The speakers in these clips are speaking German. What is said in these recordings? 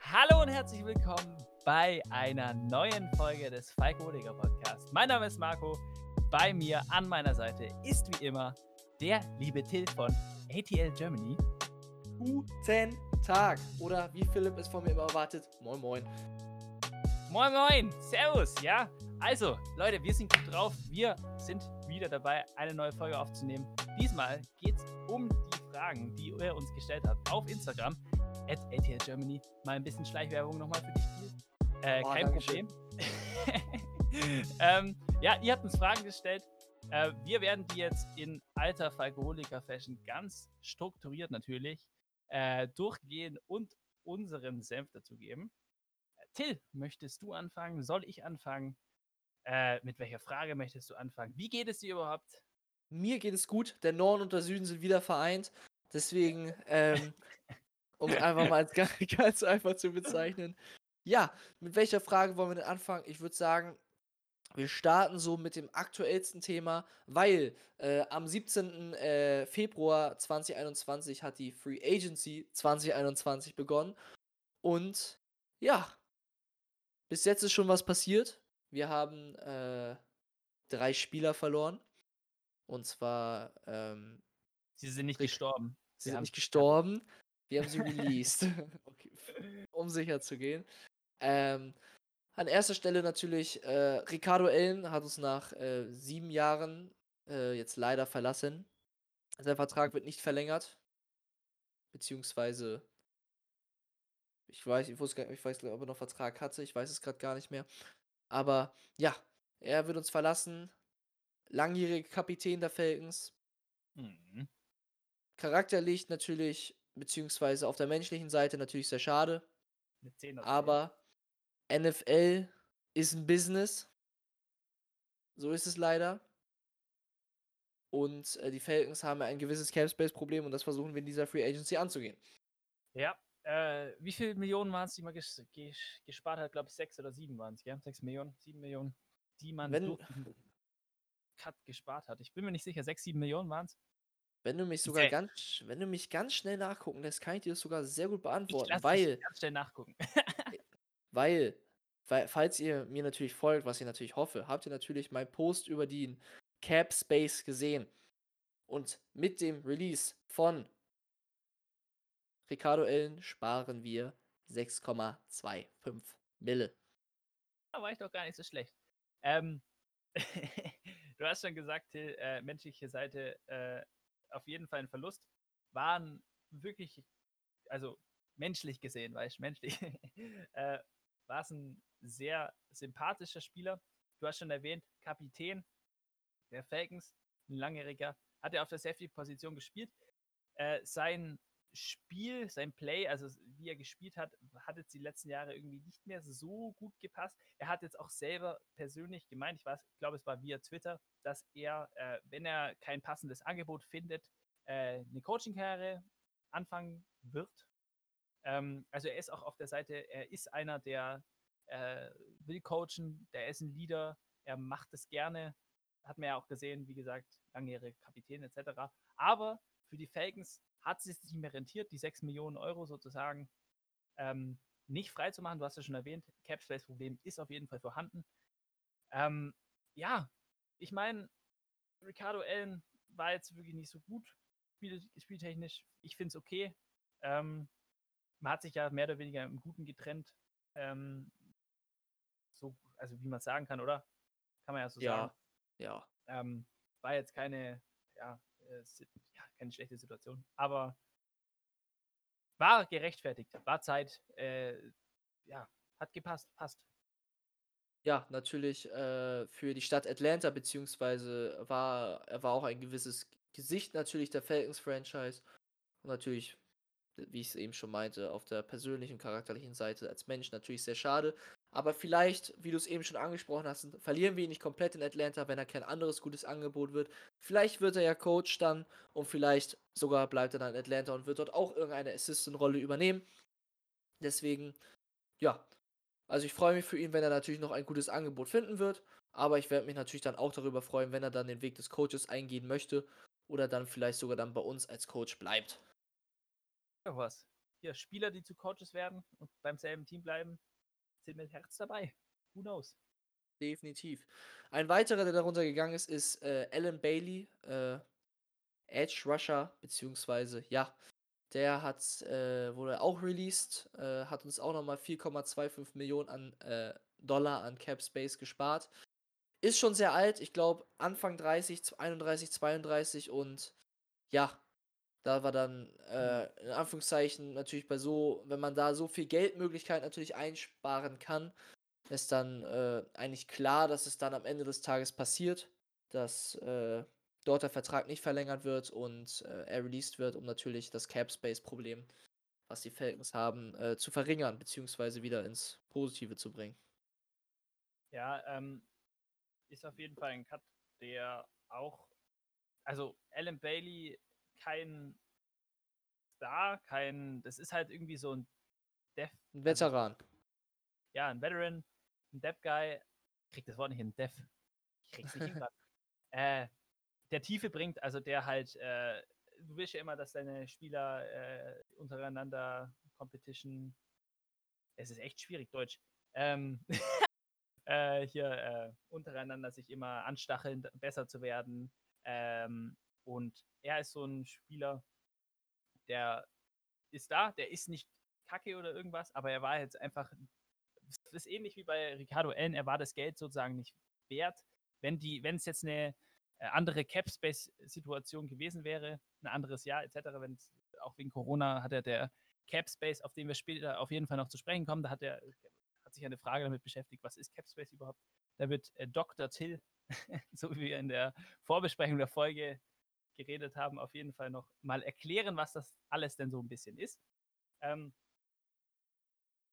Hallo und herzlich willkommen bei einer neuen Folge des Falk Oediger Podcast. Mein Name ist Marco. Bei mir an meiner Seite ist wie immer der liebe Till von ATL Germany. Guten Tag. Oder wie Philipp es von mir immer erwartet, moin moin. Moin Moin, Servus, ja. Also, Leute, wir sind gut drauf. Wir sind wieder dabei, eine neue Folge aufzunehmen. Diesmal geht es um die Fragen, die ihr uns gestellt habt auf Instagram, at ATL Germany. Mal ein bisschen Schleichwerbung nochmal für dich. Äh, Oh, kein. Problem. ähm, ja, ihr habt uns Fragen gestellt. Äh, wir werden die jetzt in alter Falkoholiker-Fashion ganz strukturiert natürlich äh, durchgehen und unseren Senf dazugeben. Äh, Till, möchtest du anfangen? Soll ich anfangen? Äh, mit welcher Frage möchtest du anfangen? Wie geht es dir überhaupt? Mir geht es gut. Der Norden und der Süden sind wieder vereint. Deswegen, ähm, um es einfach mal als ganz, einfach zu bezeichnen. Ja, mit welcher Frage wollen wir denn anfangen? Ich würde sagen, wir starten so mit dem aktuellsten Thema, weil äh, am 17. Äh, Februar 2021 hat die Free Agency 2021 begonnen. Und ja, bis jetzt ist schon was passiert. Wir haben äh, drei Spieler verloren. Und zwar, ähm, Sie sind nicht Rick- gestorben. sie sind nicht gestorben. Wir haben sie released. okay. Um sicher zu gehen. Ähm, an erster Stelle natürlich, äh, Ricardo Ellen hat uns nach äh, sieben Jahren äh, jetzt leider verlassen. Sein Vertrag wird nicht verlängert. Beziehungsweise, ich weiß, ich, wusste gar, ich weiß, nicht, ob er noch Vertrag hatte. Ich weiß es gerade gar nicht mehr. Aber ja, er wird uns verlassen. Langjähriger Kapitän der Falcons. Mhm. charakterlich natürlich, beziehungsweise auf der menschlichen Seite natürlich sehr schade. Eine 10 aus 10. Aber NFL ist ein Business. So ist es leider. Und äh, die Falcons haben ein gewisses Cap-Space-Problem und das versuchen wir in dieser Free Agency anzugehen. Ja. Äh, wie viele Millionen waren es, die man ges ges gespart hat? Ich glaube, sechs oder sieben waren es, gell? Sechs Millionen, sieben Millionen, die man Wenn- durch Cut gespart hat. Ich bin mir nicht sicher, sechs, sieben Millionen waren es. Wenn du mich sogar ganz, wenn du mich ganz schnell nachgucken lässt, kann ich dir das sogar sehr gut Ich beantworten, lasse weil ganz schnell nachgucken. Weil, weil, falls ihr mir natürlich folgt, was ich natürlich hoffe, habt ihr natürlich meinen Post über den Cap Space gesehen. Und mit dem Release von Ricardo Ellen sparen wir 6,25 Mille. Da war ich doch gar nicht so schlecht. Ähm, du hast schon gesagt, Till, äh, menschliche Seite äh, auf jeden Fall ein Verlust. Waren wirklich, also menschlich gesehen, weißt du, menschlich, äh, war es ein sehr sympathischer Spieler. Du hast schon erwähnt, Kapitän der Falcons, ein langjähriger, hat er auf der Safety-Position gespielt. Äh, sein Spiel, sein Play, also wie er gespielt hat, hat jetzt die letzten Jahre irgendwie nicht mehr so gut gepasst. Er hat jetzt auch selber persönlich gemeint, ich ich glaube, es war via Twitter, dass er, äh, wenn er kein passendes Angebot findet, äh, eine Coaching-Karriere anfangen wird. Ähm, also er ist auch auf der Seite, er ist einer, der äh, will coachen, der ist ein Leader, er macht es gerne, hat man ja auch gesehen, wie gesagt, langjährige Kapitän etc. Aber für die Falcons hat es sich nicht mehr rentiert, die 6 Millionen Euro sozusagen ähm, nicht frei zu machen. Du hast ja schon erwähnt, Cap-Space-Problem ist auf jeden Fall vorhanden. Ähm, ja, ich meine, Ricardo Allen war jetzt wirklich nicht so gut spiel spieltechnisch. Ich finde es okay. Ähm, man hat sich ja mehr oder weniger im Guten getrennt. Ähm, so, also wie man es sagen kann, oder? Kann man ja so sagen. Ja, ja. Ähm, war jetzt keine, ja, äh, ja, keine schlechte Situation, aber war gerechtfertigt, war Zeit, äh, ja, hat gepasst, passt. Ja, natürlich äh, für die Stadt Atlanta, beziehungsweise war er war auch ein gewisses Gesicht natürlich der Falcons-Franchise. Und natürlich, wie ich es eben schon meinte, auf der persönlichen, charakterlichen Seite als Mensch natürlich sehr schade. Aber vielleicht, wie du es eben schon angesprochen hast, verlieren wir ihn nicht komplett in Atlanta, wenn er kein anderes gutes Angebot wird. Vielleicht wird er ja Coach dann und vielleicht sogar bleibt er dann in Atlanta und wird dort auch irgendeine Assistant-Rolle übernehmen. Deswegen, ja, also ich freue mich für ihn, wenn er natürlich noch ein gutes Angebot finden wird. Aber ich werde mich natürlich dann auch darüber freuen, wenn er dann den Weg des Coaches eingehen möchte oder dann vielleicht sogar dann bei uns als Coach bleibt. Doch was. hier Spieler, die zu Coaches werden und beim selben Team bleiben, sind mit Herz dabei. Who knows? Definitiv. Ein weiterer, der darunter gegangen ist, ist äh, Alan Bailey, äh, Edge Rusher, beziehungsweise, ja, der hat, äh, wurde auch released, äh, hat uns auch nochmal 4,25 Millionen an äh, Dollar an Cap Space gespart. Ist schon sehr alt, ich glaube Anfang 30, 31, 32 und ja, da war dann äh, in Anführungszeichen natürlich bei so, wenn man da so viel Geldmöglichkeit natürlich einsparen kann, ist dann äh, eigentlich klar, dass es dann am Ende des Tages passiert, dass äh, dort der Vertrag nicht verlängert wird und äh, er released wird, um natürlich das Cap Space Problem, was die Falcons haben, äh, zu verringern beziehungsweise wieder ins Positive zu bringen. Ja, ähm, ist auf jeden Fall ein Cut, der auch, also Alan Bailey kein Star, kein, das ist halt irgendwie so ein Dev. Ein Veteran. Also, ja, ein Veteran, ein Dev-Guy. Ich krieg das Wort nicht hin, Dev. Ich krieg's nicht hin äh, der Tiefe bringt, also der halt, äh, du willst ja immer, dass deine Spieler äh, untereinander Competition, es ist echt schwierig, Deutsch, ähm, äh, hier äh, untereinander sich immer anstacheln, besser zu werden. Ähm, und er ist so ein Spieler, der ist da, der ist nicht kacke oder irgendwas, aber er war jetzt einfach, das ist ähnlich wie bei Ricardo Allen, er war das Geld sozusagen nicht wert. Wenn die, wenn es jetzt eine äh, andere Cap-Space-Situation gewesen wäre, ein anderes Jahr etc., wenn auch wegen Corona hat er der Cap-Space, auf den wir später auf jeden Fall noch zu sprechen kommen, da hat er hat sich eine Frage damit beschäftigt, was ist Cap-Space überhaupt? Da wird äh, Dr. Till, so wie wir in der Vorbesprechung der Folge geredet haben, auf jeden Fall noch mal erklären, was das alles denn so ein bisschen ist. Ähm,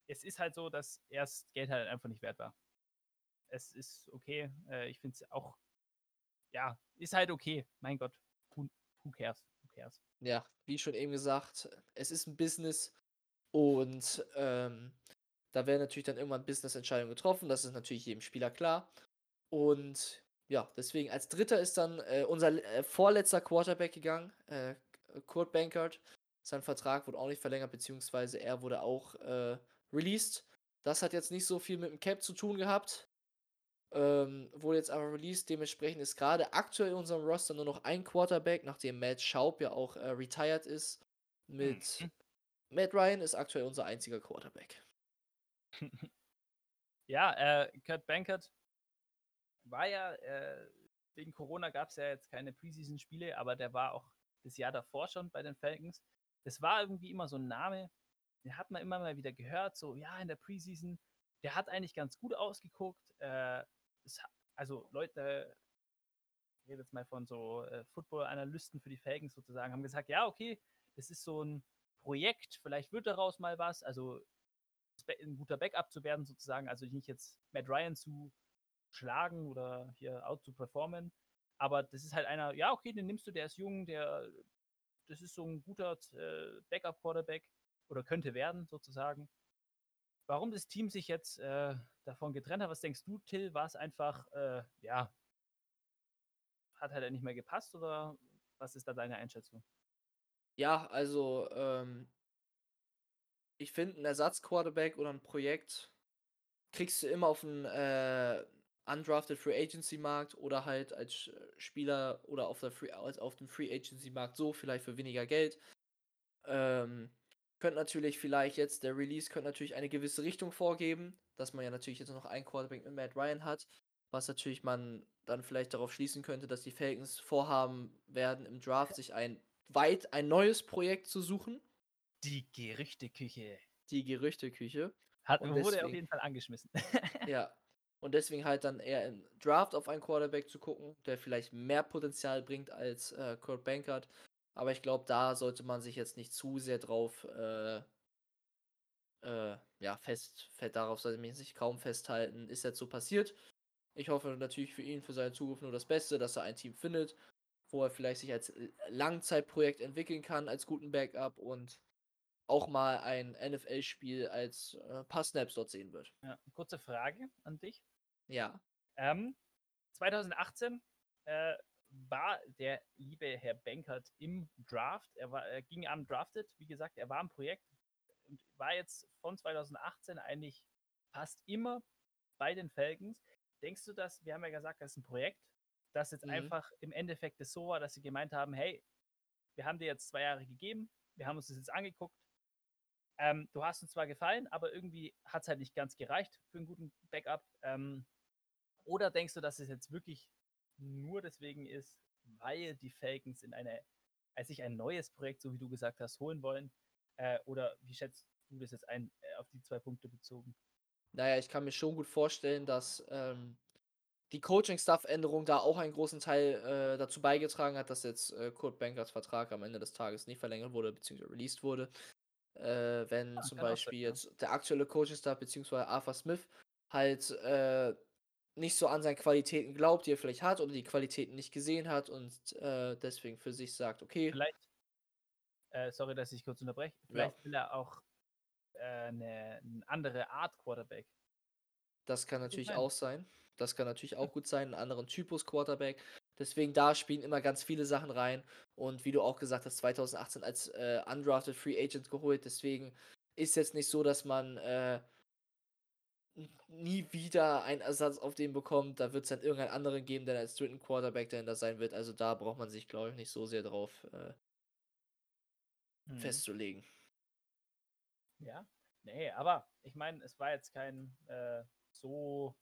es ist halt so, dass erst Geld halt einfach nicht wert war. Es ist okay. Äh, ich finde es auch, ja, ist halt okay. Mein Gott, who, who cares? Ja, wie schon eben gesagt, es ist ein Business und ähm, da werden natürlich dann irgendwann Business-Entscheidungen getroffen. Das ist natürlich jedem Spieler klar. Und ja, deswegen als dritter ist dann äh, unser äh, vorletzter Quarterback gegangen, äh, Kurt Bankert. Sein Vertrag wurde auch nicht verlängert, beziehungsweise er wurde auch äh, released. Das hat jetzt nicht so viel mit dem Cap zu tun gehabt. Ähm, wurde jetzt aber released. Dementsprechend ist gerade aktuell in unserem Roster nur noch ein Quarterback, nachdem Matt Schaub ja auch äh, retired ist. Mit mhm. Matt Ryan ist aktuell unser einziger Quarterback. ja, äh, Kurt Bankert war ja, äh, wegen Corona gab es ja jetzt keine Preseason-Spiele, aber der war auch das Jahr davor schon bei den Falcons. Das war irgendwie immer so ein Name, den hat man immer mal wieder gehört, so, ja, in der Preseason, der hat eigentlich ganz gut ausgeguckt. Äh, das, also Leute, ich rede jetzt mal von so äh, Football-Analysten für die Falcons sozusagen, haben gesagt, ja, okay, das ist so ein Projekt, vielleicht wird daraus mal was, also ein guter Backup zu werden sozusagen, also nicht jetzt Matt Ryan zu schlagen oder hier out zu performen. Aber das ist halt einer, ja, okay, den nimmst du, der ist jung, der, das ist so ein guter äh, Backup-Quarterback oder könnte werden, sozusagen. Warum das Team sich jetzt äh, davon getrennt hat, was denkst du, Till? War es einfach, äh, ja, hat halt nicht mehr gepasst oder was ist da deine Einschätzung? Ja, also, ähm, ich finde, ein Ersatzquarterback oder ein Projekt kriegst du immer auf einen äh, undrafted Free Agency Markt oder halt als äh, Spieler oder auf, der Free, als auf dem Free Agency Markt so, vielleicht für weniger Geld. Ähm, könnte natürlich vielleicht jetzt, der Release könnte natürlich eine gewisse Richtung vorgeben, dass man ja natürlich jetzt noch einen Quarterback mit Matt Ryan hat, was natürlich man dann vielleicht darauf schließen könnte, dass die Falcons vorhaben werden, im Draft sich ein weit ein neues Projekt zu suchen. Die Gerüchteküche. Die Gerüchteküche. Hat, wurde deswegen, auf jeden Fall angeschmissen. ja, und deswegen halt dann eher im Draft auf einen Quarterback zu gucken, der vielleicht mehr Potenzial bringt als äh, Kurt Bankert. Aber ich glaube, da sollte man sich jetzt nicht zu sehr drauf, äh, äh, ja, fest, fest darauf sollte man sich kaum festhalten. Ist jetzt so passiert. Ich hoffe natürlich für ihn, für seine Zukunft nur das Beste, dass er ein Team findet, wo er vielleicht sich als Langzeitprojekt entwickeln kann, als guten Backup und auch mal ein NFL-Spiel als äh, paar Snaps dort sehen wird. Ja, kurze Frage an dich. Ja. Ähm, 2018 äh, war der liebe Herr Bankert im Draft. Er, war, er ging am Drafted, wie gesagt, er war im Projekt. und war jetzt von 2018 eigentlich fast immer bei den Falcons. Denkst du, dass, wir haben ja gesagt, das ist ein Projekt, das jetzt mhm. einfach im Endeffekt das so war, dass sie gemeint haben, hey, wir haben dir jetzt zwei Jahre gegeben, wir haben uns das jetzt angeguckt, ähm, du hast uns zwar gefallen, aber irgendwie hat es halt nicht ganz gereicht für einen guten Backup. Ähm, oder denkst du, dass es jetzt wirklich nur deswegen ist, weil die Falcons in eine, als sich ein neues Projekt, so wie du gesagt hast, holen wollen? Äh, oder wie schätzt du das jetzt ein, äh, auf die zwei Punkte bezogen? Naja, ich kann mir schon gut vorstellen, dass ähm, die Coaching-Staff-Änderung da auch einen großen Teil äh, dazu beigetragen hat, dass jetzt äh, Kurt Bankers Vertrag am Ende des Tages nicht verlängert wurde, beziehungsweise released wurde. Äh, wenn ah, zum Beispiel sein, jetzt der aktuelle Coaching-Staff, beziehungsweise Arthur Smith, halt äh, nicht so an seine Qualitäten glaubt, die er vielleicht hat, oder die Qualitäten nicht gesehen hat und äh, deswegen für sich sagt, okay. Vielleicht, äh, sorry, dass ich kurz unterbreche, vielleicht ja. will er auch eine, eine andere Art Quarterback. Das kann natürlich auch sein. Das kann natürlich auch gut sein, einen anderen Typus Quarterback. Deswegen da spielen immer ganz viele Sachen rein. Und wie du auch gesagt hast, 2018 als äh, undrafted Free Agent geholt. Deswegen ist jetzt nicht so, dass man äh, nie wieder einen Ersatz auf den bekommt. Da wird es dann irgendeinen anderen geben, der als dritten Quarterback dahinter sein wird. Also da braucht man sich, glaube ich, nicht so sehr drauf äh, mhm. festzulegen. Ja, nee, aber ich meine, es war jetzt kein äh, so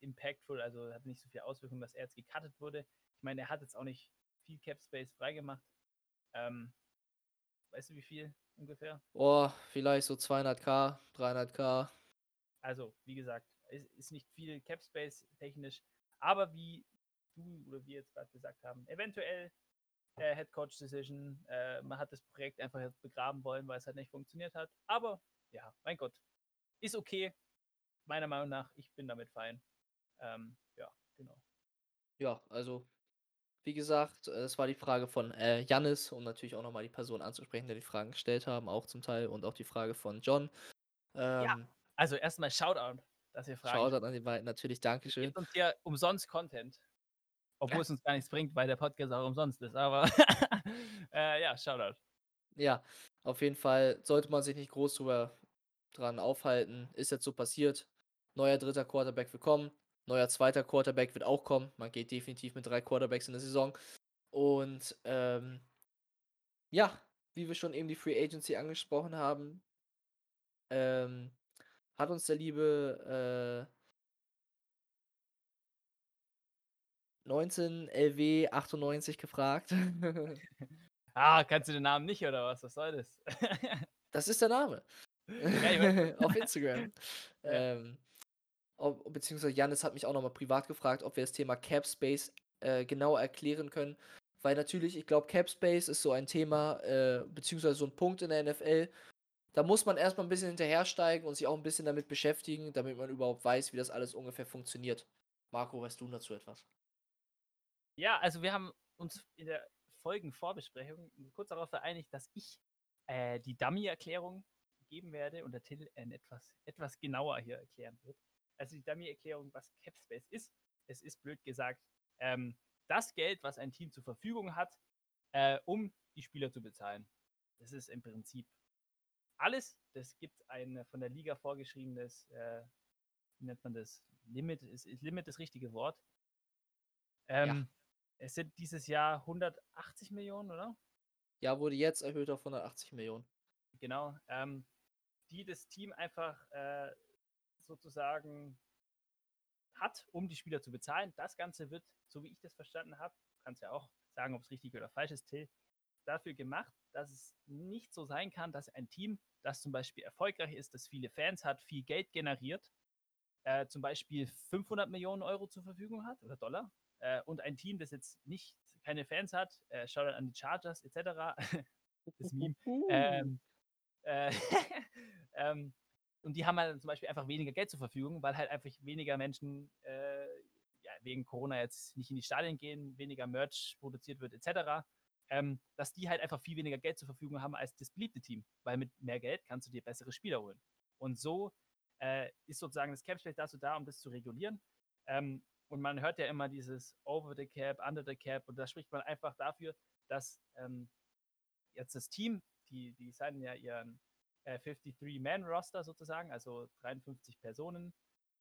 impactful, also hat nicht so viel Auswirkungen, dass er jetzt gecuttet wurde. Ich meine, er hat jetzt auch nicht viel Cap Space freigemacht. Ähm, weißt du, wie viel ungefähr? Oh, vielleicht so 200k, 300k. Also, wie gesagt, ist, ist nicht viel Cap Space technisch, aber wie du oder wir jetzt gerade gesagt haben, eventuell äh, Head Coach Decision, äh, man hat das Projekt einfach jetzt begraben wollen, weil es halt nicht funktioniert hat. Aber ja, mein Gott, ist okay meiner Meinung nach, ich bin damit fein. Ähm, ja, genau. Ja, also, wie gesagt, es war die Frage von äh, Jannis, um natürlich auch nochmal die Person anzusprechen, die die Fragen gestellt haben, auch zum Teil, und auch die Frage von John. Ähm, ja, also erstmal Shoutout, dass ihr fragt. Shoutout an die beiden, natürlich, Dankeschön. Gebt uns hier umsonst Content. Obwohl ja. es uns gar nichts bringt, weil der Podcast auch umsonst ist, aber äh, ja, Shoutout. Ja, auf jeden Fall sollte man sich nicht groß drüber dran aufhalten. Ist jetzt so passiert. Neuer dritter Quarterback wird kommen. Neuer zweiter Quarterback wird auch kommen. Man geht definitiv mit drei Quarterbacks in der Saison. Und ähm, ja, wie wir schon eben die Free Agency angesprochen haben, ähm, hat uns der liebe äh, 19 LW 98 gefragt. ah, kannst du den Namen nicht oder was? Was soll das? das ist der Name. Ja, Auf Instagram. Ja. Ähm, ob, beziehungsweise Janis hat mich auch nochmal privat gefragt, ob wir das Thema Cap Space äh, genau erklären können. Weil natürlich, ich glaube, Cap Space ist so ein Thema, äh, beziehungsweise so ein Punkt in der NFL. Da muss man erstmal ein bisschen hinterhersteigen und sich auch ein bisschen damit beschäftigen, damit man überhaupt weiß, wie das alles ungefähr funktioniert. Marco, weißt du dazu etwas? Ja, also wir haben uns in der Folgenvorbesprechung kurz darauf vereinigt, dass ich äh, die Dummy-Erklärung geben werde und der Till äh, etwas, etwas genauer hier erklären wird also die Dummy-Erklärung, was Capspace ist. Es ist blöd gesagt, ähm, das Geld, was ein Team zur Verfügung hat, äh, um die Spieler zu bezahlen. Das ist im Prinzip alles. Das gibt ein von der Liga vorgeschriebenes, äh, wie nennt man das? Limit ist, ist Limit das richtige Wort. Ähm, ja. Es sind dieses Jahr 180 Millionen, oder? Ja, wurde jetzt erhöht auf 180 Millionen. Genau. Ähm, die das Team einfach äh, sozusagen hat, um die Spieler zu bezahlen. Das Ganze wird, so wie ich das verstanden habe, kannst ja auch sagen, ob es richtig oder falsch ist, Till, dafür gemacht, dass es nicht so sein kann, dass ein Team, das zum Beispiel erfolgreich ist, das viele Fans hat, viel Geld generiert, äh, zum Beispiel 500 Millionen Euro zur Verfügung hat oder Dollar, äh, und ein Team, das jetzt nicht keine Fans hat, äh, schaut an die Chargers etc. das Meme. Ähm, äh, ähm, und die haben halt zum Beispiel einfach weniger Geld zur Verfügung, weil halt einfach weniger Menschen äh, ja, wegen Corona jetzt nicht in die Stadien gehen, weniger Merch produziert wird, etc. Ähm, dass die halt einfach viel weniger Geld zur Verfügung haben als das beliebte Team. Weil mit mehr Geld kannst du dir bessere Spieler holen. Und so äh, ist sozusagen das Cap Space dazu da, um das zu regulieren. Ähm, und man hört ja immer dieses Over the Cap, Under the Cap. Und da spricht man einfach dafür, dass ähm, jetzt das Team, die, die signen ja ihren äh, 53-Man-Roster sozusagen, also 53 Personen,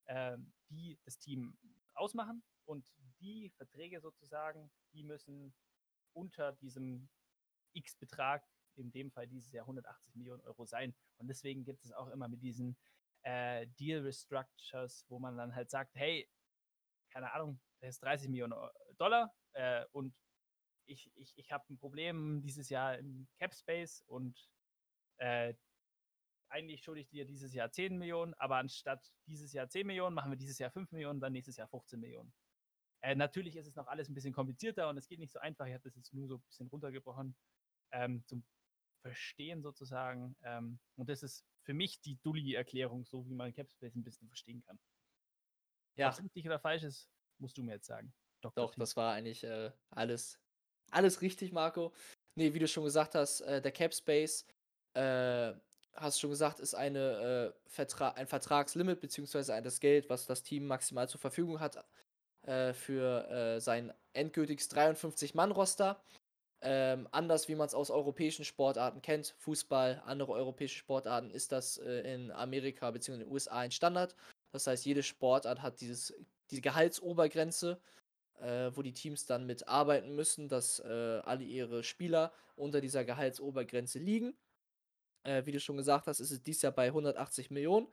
äh, die das Team ausmachen. Und die Verträge sozusagen, die müssen unter diesem X-Betrag, in dem Fall dieses Jahr 180 Millionen Euro sein. Und deswegen gibt es auch immer mit diesen äh, Deal Restructures, wo man dann halt sagt, hey, keine Ahnung, das ist 30 Millionen Dollar äh, und ich, ich, ich habe ein Problem dieses Jahr im Cap Space und äh, eigentlich schulde ich dir dieses Jahr 10 Millionen, aber anstatt dieses Jahr 10 Millionen machen wir dieses Jahr 5 Millionen, dann nächstes Jahr 15 Millionen. Äh, natürlich ist es noch alles ein bisschen komplizierter und es geht nicht so einfach. Ich habe das jetzt nur so ein bisschen runtergebrochen ähm, zum Verstehen sozusagen. Ähm, und das ist für mich die Dulli-Erklärung, so wie man Capspace ein bisschen verstehen kann. Ja. Ob es richtig oder falsch ist, musst du mir jetzt sagen. Dr. Doch, das war eigentlich äh, alles, alles richtig, Marco. Nee, wie du schon gesagt hast, äh, der Capspace, äh, hast schon gesagt, ist eine, äh, Vertra ein Vertragslimit, beziehungsweise das Geld, was das Team maximal zur Verfügung hat, äh, für äh, sein endgültiges 53-Mann-Roster. Ähm, anders wie man es aus europäischen Sportarten kennt, Fußball, andere europäische Sportarten, ist das äh, in Amerika bzw. in den USA ein Standard. Das heißt, jede Sportart hat dieses, diese Gehaltsobergrenze, äh, wo die Teams dann mit arbeiten müssen, dass äh, alle ihre Spieler unter dieser Gehaltsobergrenze liegen. Äh, wie du schon gesagt hast, ist es dieses Jahr bei 180 Millionen.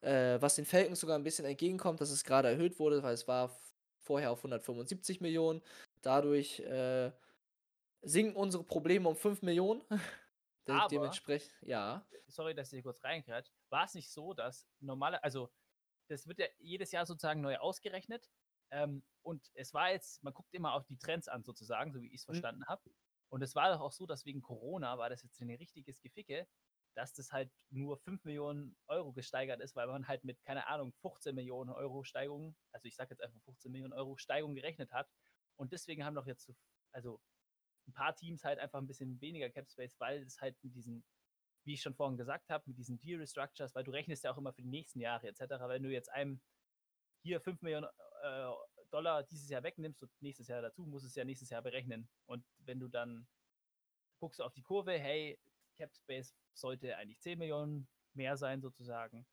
Äh, was den Falcons sogar ein bisschen entgegenkommt, dass es gerade erhöht wurde, weil es war vorher auf 175 Millionen. Dadurch äh, sinken unsere Probleme um 5 Millionen. Aber, dementsprechend, ja. Sorry, dass ich hier kurz reingrätscht. War es nicht so, dass normale, also das wird ja jedes Jahr sozusagen neu ausgerechnet. Ähm, und es war jetzt, man guckt immer auf die Trends an, sozusagen, so wie ich es mhm. verstanden mhm. habe. Und es war doch auch so, dass wegen Corona war das jetzt ein richtiges Geficke, dass das halt nur 5 Millionen Euro gesteigert ist, weil man halt mit, keine Ahnung, 15 Millionen Euro Steigung, also ich sage jetzt einfach 15 Millionen Euro Steigung gerechnet hat. Und deswegen haben doch jetzt, also ein paar Teams halt einfach ein bisschen weniger Cap Space, weil es halt mit diesen, wie ich schon vorhin gesagt habe, mit diesen Deal Restructures, weil du rechnest ja auch immer für die nächsten Jahre etc. Wenn du jetzt einem hier 5 Millionen äh, Dollar dieses Jahr wegnimmst und nächstes Jahr dazu, musst du es ja nächstes Jahr berechnen. Und wenn du dann guckst du auf die Kurve, hey, Cap Space sollte eigentlich 10 Millionen mehr sein sozusagen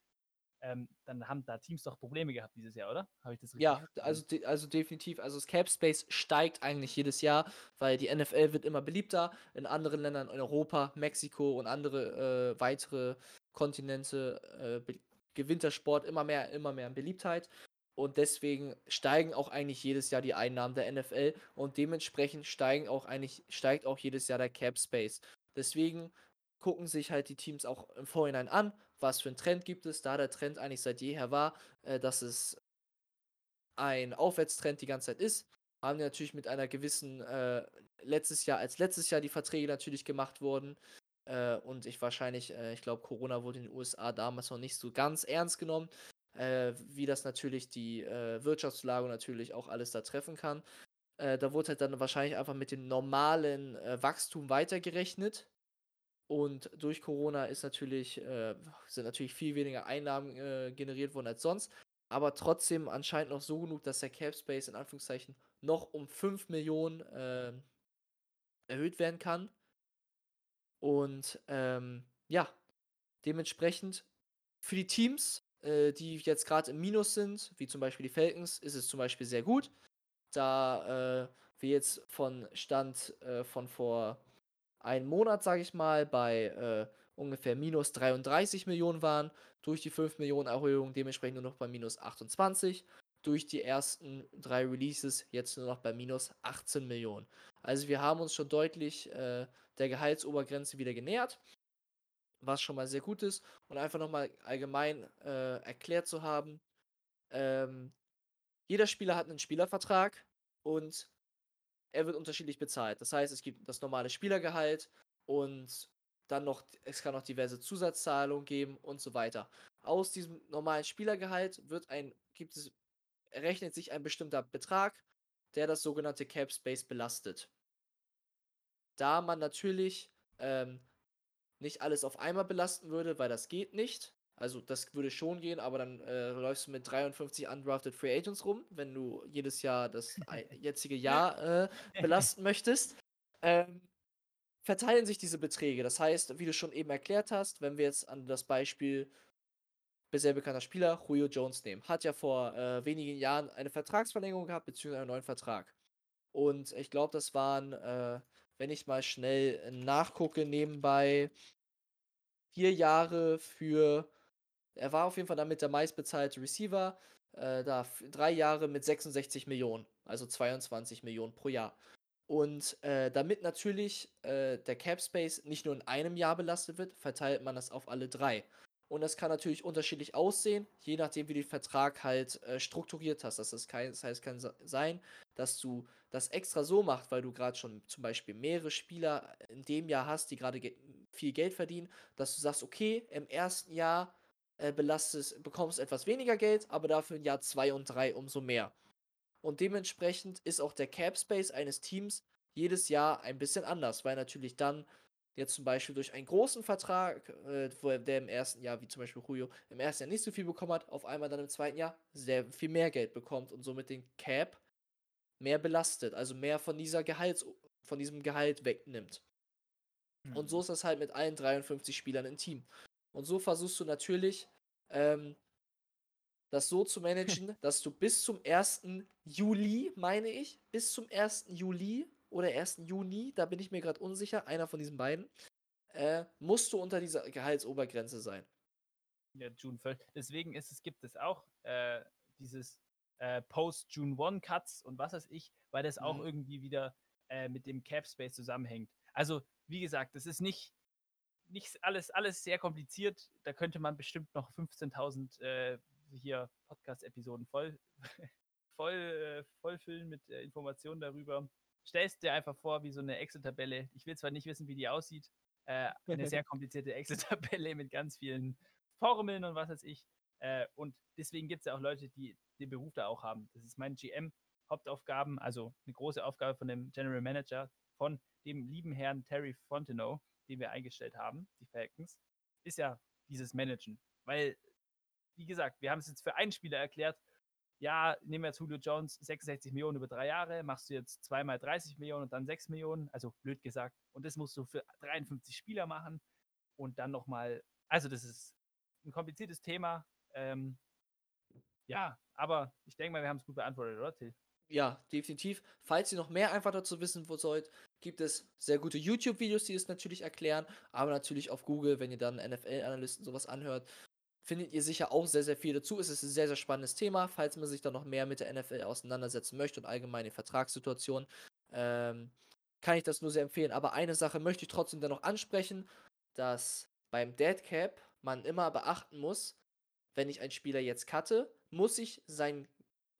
ähm, dann haben da Teams doch Probleme gehabt dieses Jahr, oder? Habe ich das richtig Ja, also, de also definitiv. Also das Cap Space steigt eigentlich jedes Jahr, weil die NFL wird immer beliebter. In anderen Ländern, in Europa, Mexiko und andere äh, weitere Kontinente äh, gewinnt der Sport immer mehr, immer mehr an Beliebtheit. Und deswegen steigen auch eigentlich jedes Jahr die Einnahmen der NFL und dementsprechend steigen auch eigentlich, steigt auch jedes Jahr der Cap Space. Deswegen gucken sich halt die Teams auch im Vorhinein an, was für einen Trend gibt es, da der Trend eigentlich seit jeher war, äh, dass es ein Aufwärtstrend die ganze Zeit ist, haben die natürlich mit einer gewissen, äh, letztes Jahr, als letztes Jahr die Verträge natürlich gemacht wurden, äh, und ich wahrscheinlich, äh, ich glaube, Corona wurde in den USA damals noch nicht so ganz ernst genommen, äh, wie das natürlich die äh, Wirtschaftslage natürlich auch alles da treffen kann. da wurde halt dann wahrscheinlich einfach mit dem normalen Wachstum weitergerechnet und durch Corona ist natürlich, äh, sind natürlich viel weniger Einnahmen äh, generiert worden als sonst. Aber trotzdem anscheinend noch so genug, dass der Cap Space in Anführungszeichen noch um 5 Millionen äh, erhöht werden kann. Und ähm, ja, dementsprechend für die Teams, äh, die jetzt gerade im Minus sind, wie zum Beispiel die Falcons, ist es zum Beispiel sehr gut. Da äh, wir jetzt von Stand äh, von vor einen Monat, sage ich mal, bei äh, ungefähr minus 33 Millionen waren, durch die 5 Millionen Erhöhung dementsprechend nur noch bei minus 28, durch die ersten drei Releases jetzt nur noch bei minus 18 Millionen. Also wir haben uns schon deutlich äh, der Gehaltsobergrenze wieder genähert, was schon mal sehr gut ist. Und einfach nochmal allgemein äh, erklärt zu haben, ähm, jeder Spieler hat einen Spielervertrag und er wird unterschiedlich bezahlt. Das heißt, es gibt das normale Spielergehalt und dann noch, es kann noch diverse Zusatzzahlungen geben und so weiter. Aus diesem normalen Spielergehalt wird ein, gibt es, errechnet sich ein bestimmter Betrag, der das sogenannte Cap Space belastet. Da man natürlich ähm, nicht alles auf einmal belasten würde, weil das geht nicht, also das würde schon gehen, aber dann äh, läufst du mit 53 undrafted Free Agents rum, wenn du jedes Jahr das jetzige Jahr äh, belasten möchtest. Ähm, verteilen sich diese Beträge. Das heißt, wie du schon eben erklärt hast, wenn wir jetzt an das Beispiel sehr bekannter Spieler, Julio Jones nehmen, hat ja vor äh, wenigen Jahren eine Vertragsverlängerung gehabt, beziehungsweise einen neuen Vertrag. Und ich glaube, das waren, äh, wenn ich mal schnell nachgucke, nebenbei vier Jahre für, er war auf jeden Fall damit der meistbezahlte Receiver, äh, da drei Jahre mit 66 Millionen, also 22 Millionen pro Jahr. Und äh, damit natürlich äh, der Cap Space nicht nur in einem Jahr belastet wird, verteilt man das auf alle drei. Und das kann natürlich unterschiedlich aussehen, je nachdem, wie du den Vertrag halt äh, strukturiert hast. Das, ist kein, das heißt, kann sein, dass du das extra so machst, weil du gerade schon zum Beispiel mehrere Spieler in dem Jahr hast, die gerade ge viel Geld verdienen, dass du sagst, okay, im ersten Jahr äh, belastest, bekommst etwas weniger Geld, aber dafür in Jahr 2 und 3 umso mehr. Und dementsprechend ist auch der Cap Space eines Teams jedes Jahr ein bisschen anders, weil natürlich dann jetzt zum Beispiel durch einen großen Vertrag, äh, wo er, der im ersten Jahr, wie zum Beispiel Julio, im ersten Jahr nicht so viel bekommen hat, auf einmal dann im zweiten Jahr sehr viel mehr Geld bekommt und somit den Cap mehr belastet, also mehr von dieser Gehalts, von diesem Gehalt wegnimmt. Mhm. Und so ist das halt mit allen 53 Spielern im Team. Und so versuchst du natürlich, ähm, das so zu managen, dass du bis zum 1. Juli, meine ich, bis zum 1. Juli oder 1. Juni, da bin ich mir gerade unsicher, einer von diesen beiden, äh, musst du unter dieser Gehaltsobergrenze sein. Ja, June 12. Deswegen ist es, gibt es auch äh, dieses äh, Post-June 1 Cuts und was weiß ich, weil das auch mhm. irgendwie wieder äh, mit dem Cap Space zusammenhängt. Also, wie gesagt, das ist nicht, nicht alles, alles sehr kompliziert. Da könnte man bestimmt noch 15.000 äh, hier Podcast-Episoden voll, voll, äh, vollfüllen mit äh, Informationen darüber. Stellst dir einfach vor, wie so eine Excel-Tabelle. Ich will zwar nicht wissen, wie die aussieht. Äh, eine sehr komplizierte Excel-Tabelle mit ganz vielen Formeln und was weiß ich. Äh, und deswegen gibt es ja auch Leute, die den Beruf da auch haben. Das ist mein GM. Hauptaufgaben, also eine große Aufgabe von dem General Manager, von dem lieben Herrn Terry Fontenot, den wir eingestellt haben, die Falcons, ist ja dieses Managen. Weil wie gesagt, wir haben es jetzt für einen Spieler erklärt. Ja, nehmen wir jetzt Julio Jones 66 Millionen über drei Jahre, machst du jetzt zweimal 30 Millionen und dann 6 Millionen, also blöd gesagt. Und das musst du für 53 Spieler machen und dann nochmal, also das ist ein kompliziertes Thema. Ähm, ja, aber ich denke mal, wir haben es gut beantwortet, oder Till? Ja, definitiv. Falls ihr noch mehr einfach dazu wissen wollt, gibt es sehr gute YouTube-Videos, die es natürlich erklären, aber natürlich auf Google, wenn ihr dann NFL-Analysten sowas anhört, findet ihr sicher auch sehr, sehr viel dazu. Es ist ein sehr, sehr spannendes Thema, falls man sich da noch mehr mit der NFL auseinandersetzen möchte und allgemein die Vertragssituation. Ähm, kann ich das nur sehr empfehlen. Aber eine Sache möchte ich trotzdem dann noch ansprechen, dass beim Dead Cap man immer beachten muss, wenn ich einen Spieler jetzt cutte, muss ich sein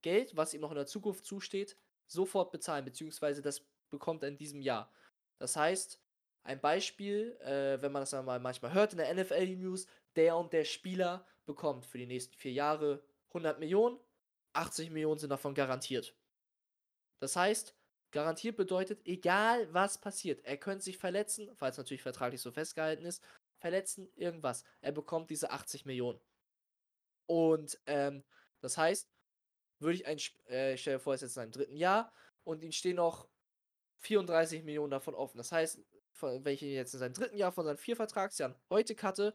Geld, was ihm noch in der Zukunft zusteht, sofort bezahlen, beziehungsweise das bekommt er in diesem Jahr. Das heißt, ein Beispiel, äh, wenn man das mal manchmal hört in der NFL-News, der und der Spieler bekommt für die nächsten vier Jahre 100 Millionen, 80 Millionen sind davon garantiert. Das heißt, garantiert bedeutet, egal was passiert, er könnte sich verletzen, falls natürlich vertraglich so festgehalten ist, verletzen, irgendwas. Er bekommt diese 80 Millionen. Und ähm, das heißt, würde ich ein, äh, ich stelle vor, er ist jetzt in seinem dritten Jahr und ihm stehen noch 34 Millionen davon offen. Das heißt, von, wenn ich ihn jetzt in seinem dritten Jahr von seinen vier Vertragsjahren heute cutte,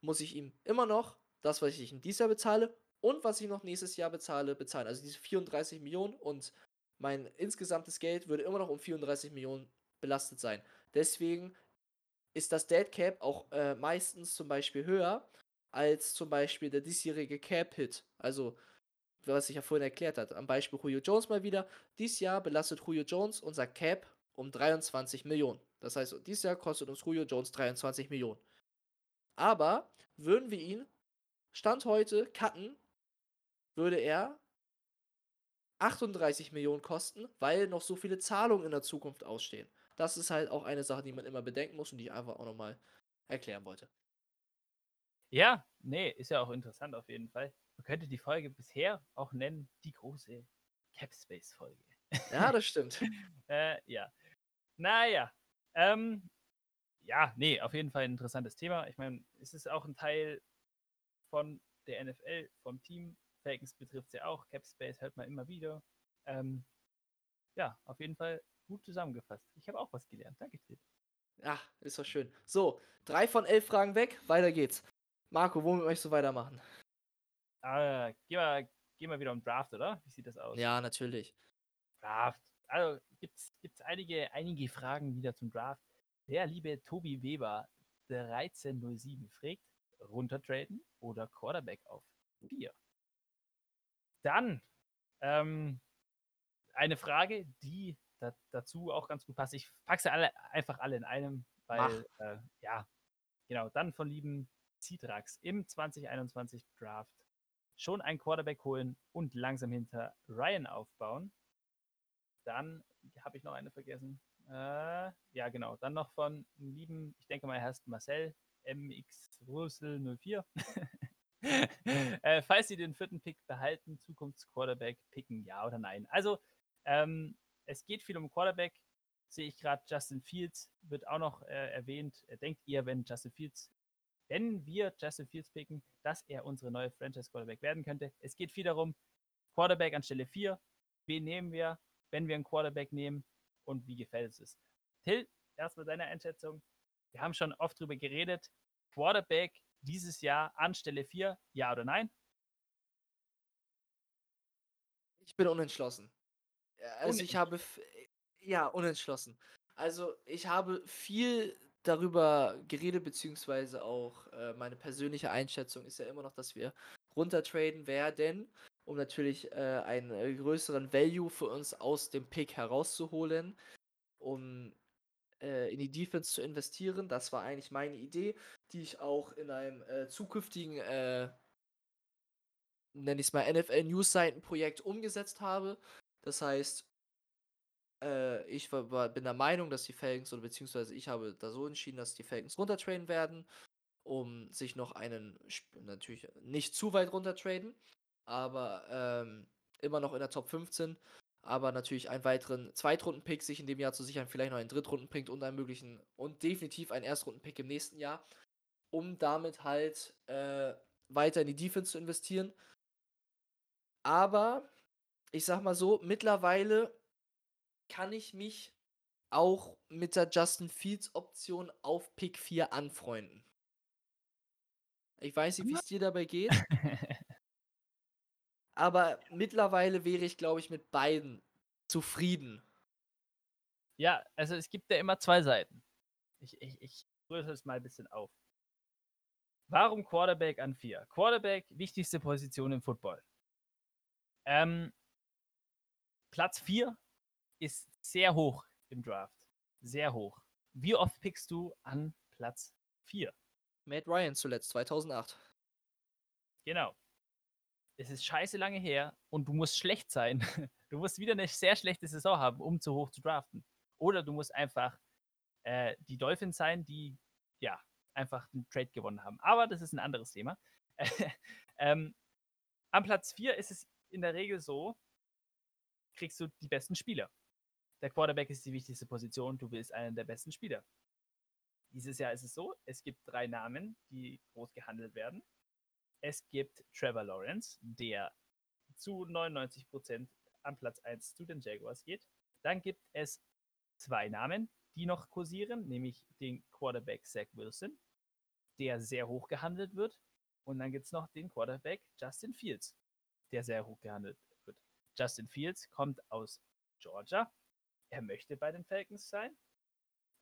muss ich ihm immer noch das, was ich ihm dieses Jahr bezahle und was ich noch nächstes Jahr bezahle, bezahlen. Also diese 34 Millionen und mein insgesamtes Geld würde immer noch um 34 Millionen belastet sein. Deswegen ist das Dead Cap auch äh, meistens zum Beispiel höher als zum Beispiel der diesjährige Cap Hit. Also, was ich ja vorhin erklärt habe. Am Beispiel Julio Jones mal wieder. Dieses Jahr belastet Julio Jones unser Cap um 23 Millionen. Das heißt, dieses Jahr kostet uns Julio Jones 23 Millionen. Aber würden wir ihn Stand heute cutten, würde er 38 Millionen kosten, weil noch so viele Zahlungen in der Zukunft ausstehen. Das ist halt auch eine Sache, die man immer bedenken muss und die ich einfach auch nochmal erklären wollte. Ja, nee, ist ja auch interessant auf jeden Fall. Man könnte die Folge bisher auch nennen, die große Capspace-Folge. Ja, das stimmt. äh, ja. Naja, ähm, ja, nee, auf jeden Fall ein interessantes Thema. Ich meine, es ist auch ein Teil von der NFL, vom Team. Falcons betrifft es ja auch. Capspace hört man immer wieder. Ähm, ja, auf jeden Fall gut zusammengefasst. Ich habe auch was gelernt. Danke dir. Ja, ist doch schön. So, drei von elf Fragen weg, weiter geht's. Marco, womit möchtest du weitermachen? Äh, geh, mal, geh mal wieder um Draft, oder? Wie sieht das aus? Ja, natürlich. Draft. Also gibt es einige, einige Fragen wieder zum Draft. Der liebe Tobi Weber 1307 fragt, runtertraden oder Quarterback auf 4? Dann ähm, eine Frage, die da, dazu auch ganz gut passt. Ich packe sie alle, einfach alle in einem, weil, äh, ja, genau, dann von lieben Citrax im 2021 Draft schon ein Quarterback holen und langsam hinter Ryan aufbauen. Dann habe ich noch eine vergessen. Äh, ja, genau. Dann noch von lieben, ich denke mal, er heißt Marcel MX Russell 04. äh, falls Sie den vierten Pick behalten, Zukunftsquarterback picken, ja oder nein. Also, ähm, es geht viel um Quarterback. Sehe ich gerade, Justin Fields wird auch noch äh, erwähnt. Denkt ihr, wenn Justin Fields, wenn wir Justin Fields picken, dass er unsere neue Franchise-Quarterback werden könnte? Es geht viel darum, Quarterback an Stelle 4. Wen nehmen wir, wenn wir einen Quarterback nehmen und wie gefällt es uns? Till, erstmal deine Einschätzung. Wir haben schon oft drüber geredet. Quarterback dieses Jahr an Stelle 4, ja oder nein? Ich bin unentschlossen. Also ich habe, ja, unentschlossen. Also ich habe viel darüber geredet, beziehungsweise auch äh, meine persönliche Einschätzung ist ja immer noch, dass wir runtertraden werden, um natürlich äh, einen äh, größeren Value für uns aus dem Pick herauszuholen, um äh, in die Defense zu investieren. Das war eigentlich meine Idee, die ich auch in einem äh, zukünftigen, äh, nenne ich es mal, NFL News Seiten Projekt umgesetzt habe. Das heißt, äh, ich war, war, bin der Meinung, dass die Falcons, oder beziehungsweise ich habe da so entschieden, dass die Falcons runtertraden werden, um sich noch einen, natürlich nicht zu weit runtertraden, aber ähm, immer noch in der Top 15, aber natürlich einen weiteren Zweitrunden-Pick sich in dem Jahr zu sichern, vielleicht noch einen Drittrunden-Pick und einen möglichen und definitiv einen Erstrunden-Pick im nächsten Jahr, um damit halt äh, weiter in die Defense zu investieren. Aber ich sag mal so, mittlerweile kann ich mich auch mit der Justin Fields Option auf Pick 4 anfreunden. Ich weiß nicht, wie es dir dabei geht. aber mittlerweile wäre ich, glaube ich, mit beiden zufrieden. Ja, also es gibt ja immer zwei Seiten. Ich, ich, ich größere es mal ein bisschen auf. Warum Quarterback an 4? Quarterback, wichtigste Position im Football. Ähm, Platz 4 ist sehr hoch im Draft. Sehr hoch. Wie oft pickst du an Platz 4? Matt Ryan zuletzt, 2008. Genau. Es ist scheiße lange her und du musst schlecht sein. Du musst wieder eine sehr schlechte Saison haben, um zu hoch zu draften. Oder du musst einfach äh, die Dolphins sein, die ja einfach einen Trade gewonnen haben. Aber das ist ein anderes Thema. ähm, am Platz 4 ist es in der Regel so, kriegst du die besten Spieler. Der Quarterback ist die wichtigste Position, du willst einen der besten Spieler. Dieses Jahr ist es so, es gibt drei Namen, die groß gehandelt werden. Es gibt Trevor Lawrence, der zu 99% am Platz 1 zu den Jaguars geht. Dann gibt es zwei Namen, die noch kursieren, nämlich den Quarterback Zach Wilson, der sehr hoch gehandelt wird. Und dann gibt es noch den Quarterback Justin Fields, der sehr hoch gehandelt wird. Justin Fields kommt aus Georgia. Er möchte bei den Falcons sein.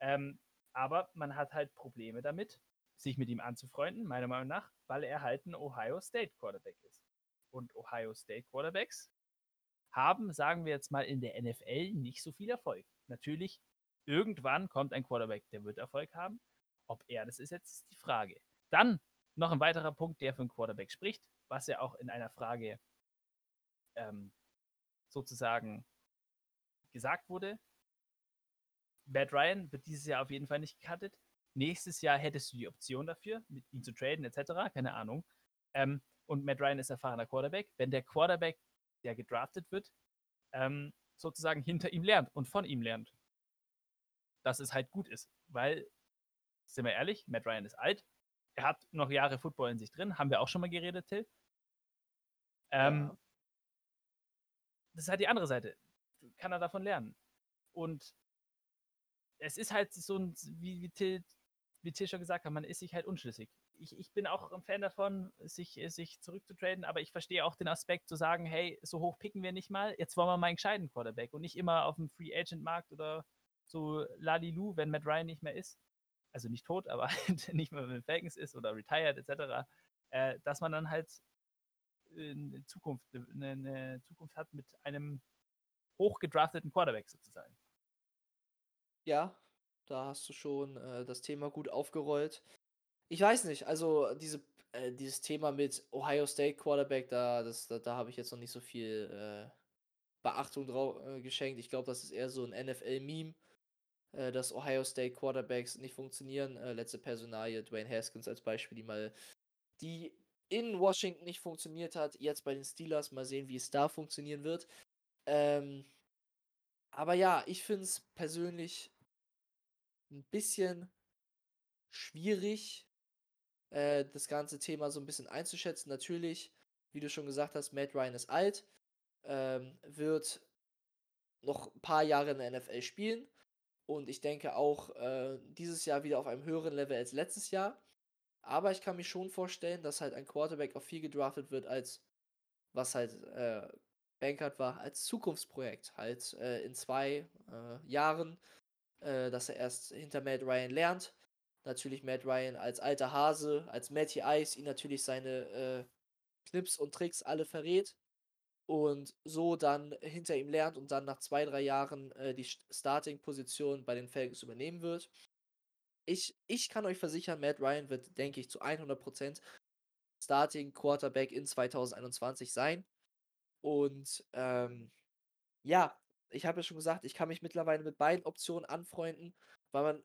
Ähm, aber man hat halt Probleme damit, sich mit ihm anzufreunden, meiner Meinung nach, weil er halt ein Ohio State Quarterback ist. Und Ohio State Quarterbacks haben, sagen wir jetzt mal, in der NFL nicht so viel Erfolg. Natürlich, irgendwann kommt ein Quarterback, der wird Erfolg haben. Ob er das ist, jetzt die Frage. Dann noch ein weiterer Punkt, der für einen Quarterback spricht, was ja auch in einer Frage ähm, sozusagen gesagt wurde. Matt Ryan wird dieses Jahr auf jeden Fall nicht gecuttet. Nächstes Jahr hättest du die Option dafür, mit ihm zu traden, etc. Keine Ahnung. Ähm, und Matt Ryan ist erfahrener Quarterback. Wenn der Quarterback, der gedraftet wird, ähm, sozusagen hinter ihm lernt und von ihm lernt, dass es halt gut ist. Weil, sind wir ehrlich, Matt Ryan ist alt. Er hat noch Jahre Football in sich drin. Haben wir auch schon mal geredet, Till. Ähm, ja. Das ist halt die andere Seite. Kann er davon lernen. Und es ist halt so ein, wie, wie, Till, wie Till schon gesagt hat, man ist sich halt unschlüssig. Ich, ich bin auch ein Fan davon, sich, sich zurückzutraden, aber ich verstehe auch den Aspekt zu sagen, hey, so hoch picken wir nicht mal, jetzt wollen wir mal einen gescheiten Quarterback und nicht immer auf dem Free Agent Markt oder so Lalilu, wenn Matt Ryan nicht mehr ist, also nicht tot, aber nicht mehr mit Falcons ist oder retired etc., äh, dass man dann halt eine Zukunft, eine, eine Zukunft hat mit einem hochgedrafteten Quarterback sozusagen. Ja, da hast du schon äh, das Thema gut aufgerollt. Ich weiß nicht, also diese, äh, dieses Thema mit Ohio State Quarterback, da, da, da habe ich jetzt noch nicht so viel äh, Beachtung drauf äh, geschenkt. Ich glaube, das ist eher so ein NFL-Meme, äh, dass Ohio State Quarterbacks nicht funktionieren. Äh, letzte Personalie, Dwayne Haskins als Beispiel, die mal, die in Washington nicht funktioniert hat, jetzt bei den Steelers. Mal sehen, wie es da funktionieren wird. Ähm, aber ja, ich finde es persönlich ein bisschen schwierig, äh, das ganze Thema so ein bisschen einzuschätzen. Natürlich, wie du schon gesagt hast, Matt Ryan ist alt, ähm, wird noch ein paar Jahre in der NFL spielen und ich denke auch äh, dieses Jahr wieder auf einem höheren Level als letztes Jahr. Aber ich kann mir schon vorstellen, dass halt ein Quarterback auch viel gedraftet wird, als was halt äh, Bankert war, als Zukunftsprojekt. Halt äh, in zwei äh, Jahren äh, dass er erst hinter Matt Ryan lernt. Natürlich Matt Ryan als alter Hase, als Matty Ice ihn natürlich seine äh, Knips und Tricks alle verrät und so dann hinter ihm lernt und dann nach zwei, drei Jahren äh, die Starting-Position bei den Falcons übernehmen wird. Ich, ich kann euch versichern, Matt Ryan wird, denke ich, zu 100% Starting Quarterback in 2021 sein. Und ähm, ja, ich habe ja schon gesagt, ich kann mich mittlerweile mit beiden Optionen anfreunden, weil man,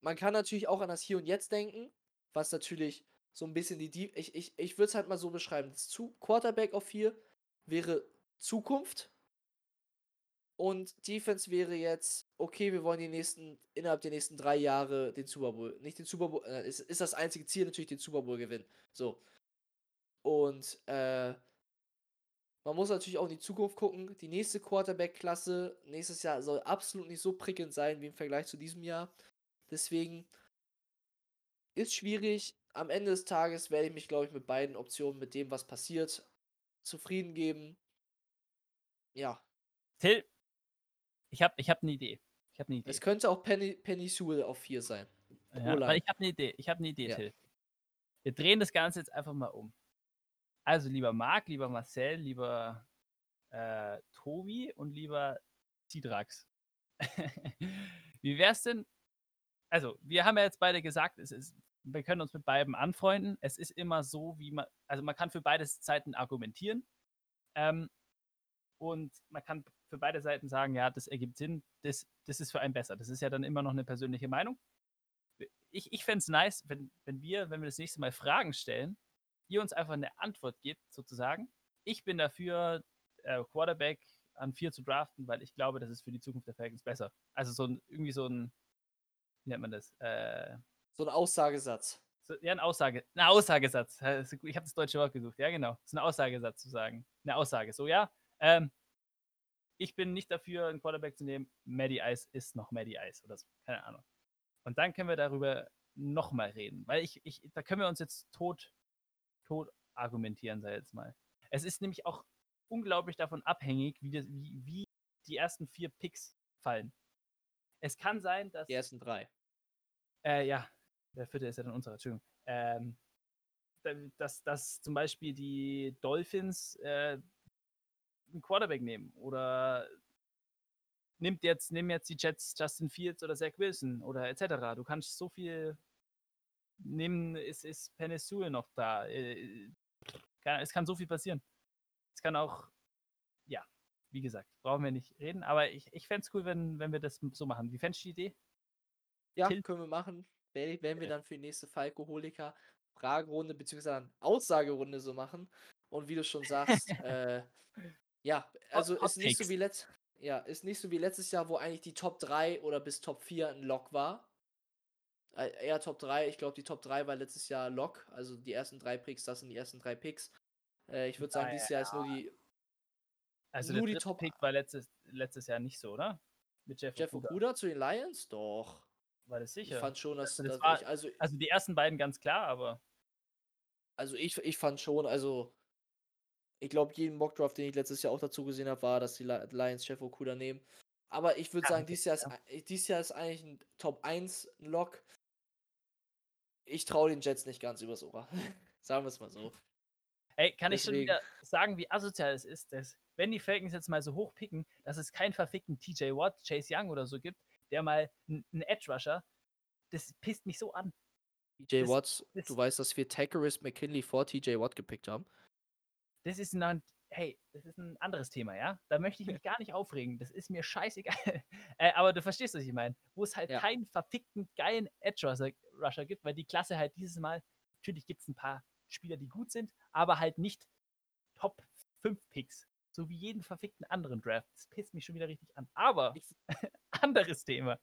man kann natürlich auch an das Hier und Jetzt denken, was natürlich so ein bisschen die, die ich, ich, ich würde es halt mal so beschreiben, das zu Quarterback auf 4 wäre Zukunft und Defense wäre jetzt, okay, wir wollen die nächsten, innerhalb der nächsten drei Jahre den Super Bowl, nicht den Super Bowl, äh, ist, ist das einzige Ziel natürlich den Super Bowl gewinnen, so. Und, äh, man muss natürlich auch in die Zukunft gucken. Die nächste Quarterback-Klasse nächstes Jahr soll absolut nicht so prickelnd sein wie im Vergleich zu diesem Jahr. Deswegen ist schwierig. Am Ende des Tages werde ich mich, glaube ich, mit beiden Optionen, mit dem, was passiert, zufrieden geben. Ja. Till, ich habe ich hab eine Idee. Ich hab eine Idee. Es könnte auch Penny, Penny Sewell auf 4 sein. Ja, ich habe eine Idee. Ich habe eine Idee, ja. Till. Wir drehen das Ganze jetzt einfach mal um. Also lieber Marc, lieber Marcel, lieber äh, Tobi und lieber Tidrax. Wie wär's denn? Also, wir haben ja jetzt beide gesagt, es ist, wir können uns mit beiden anfreunden. Es ist immer so, wie man, also man kann für beide Seiten argumentieren. Ähm, und man kann für beide Seiten sagen, ja, das ergibt Sinn, das, das ist für einen besser. Das ist ja dann immer noch eine persönliche Meinung. Ich, ich fände es nice, wenn, wenn wir, wenn wir das nächste Mal Fragen stellen, ihr uns einfach eine Antwort gibt, sozusagen. Ich bin dafür, äh, Quarterback an vier zu draften, weil ich glaube, das ist für die Zukunft der Falcons besser. Also so ein, irgendwie so ein, wie nennt man das? Äh, so ein Aussagesatz. So, ja, ein Aussage, ein Aussagesatz. Ich habe das deutsche Wort gesucht. Ja, genau. So ein Aussagesatz zu sagen. Eine Aussage. So, ja, ähm, ich bin nicht dafür, einen Quarterback zu nehmen. Maddie Ice ist noch Maddie Ice oder so. Keine Ahnung. Und dann können wir darüber nochmal reden. Weil ich, ich, da können wir uns jetzt tot tot argumentieren, sei jetzt mal. Es ist nämlich auch unglaublich davon abhängig, wie, das, wie, wie die ersten vier Picks fallen. Es kann sein, dass. Die ersten drei. Äh, ja, der vierte ist ja dann unserer, Entschuldigung. Ähm, dass, dass zum Beispiel die Dolphins äh, einen Quarterback nehmen oder nimmt jetzt, nehmen jetzt die Jets Justin Fields oder Zach Wilson oder etc. Du kannst so viel nehmen, ist, ist Penesul noch da. Äh, es kann so viel passieren. Es kann auch, ja, wie gesagt, brauchen wir nicht reden, aber ich, ich fände es cool, wenn, wenn wir das so machen. Wie fändest du die Idee? Ja, Till? können wir machen. Wenn wir dann für die nächste Falkoholiker Fragerunde bzw. Aussagerunde so machen. Und wie du schon sagst, äh, ja, also ist nicht so wie letzt, ja, ist nicht so wie letztes Jahr, wo eigentlich die Top 3 oder bis Top 4 ein Lock war. Äh, eher Top 3. Ich glaube, die Top 3 war letztes Jahr Lock. Also die ersten drei Picks, das sind die ersten drei Picks. Äh, ich würde sagen, ah, dieses Jahr ist nur die. Also nur die Top Pick war letztes, letztes Jahr nicht so, oder? Mit Jeff, Jeff Okuda. Okuda zu den Lions? Doch. War das sicher? Ich fand schon, dass, Also das dass war- ich, also, also die ersten beiden ganz klar, aber also ich, ich fand schon, also ich glaube, jeden Mockdraft, den ich letztes Jahr auch dazu gesehen habe, war, dass die Li- Lions Jeff Okuda nehmen. Aber ich würde Ja, sagen, dieses Jahr, ist, dieses Jahr ist eigentlich ein Top 1 Lock. Ich traue den Jets nicht ganz übers Ohr. sagen wir es mal so. ey, kann ich schon Deswegen- wieder sagen, wie asozial es ist, dass, wenn die Falcons jetzt mal so hoch picken, dass es keinen verfickten TJ Watt, Chase Young oder so gibt, der mal einen Edge Rusher, das pisst mich so an. TJ Watt, du weißt, dass wir Takaris McKinley vor TJ Watt gepickt haben. Das ist ein, hey, das ist ein anderes Thema, ja? Da möchte ich mich gar nicht aufregen. Das ist mir scheißegal. äh, aber du verstehst, was ich meine. Wo es halt Ja. keinen verfickten geilen Edge Rusher, gibt, weil die Klasse halt dieses Mal, natürlich gibt es ein paar Spieler, die gut sind, aber halt nicht Top 5 Picks. So wie jeden verfickten anderen Draft. Das pisst mich schon wieder richtig an. Aber, anderes Thema.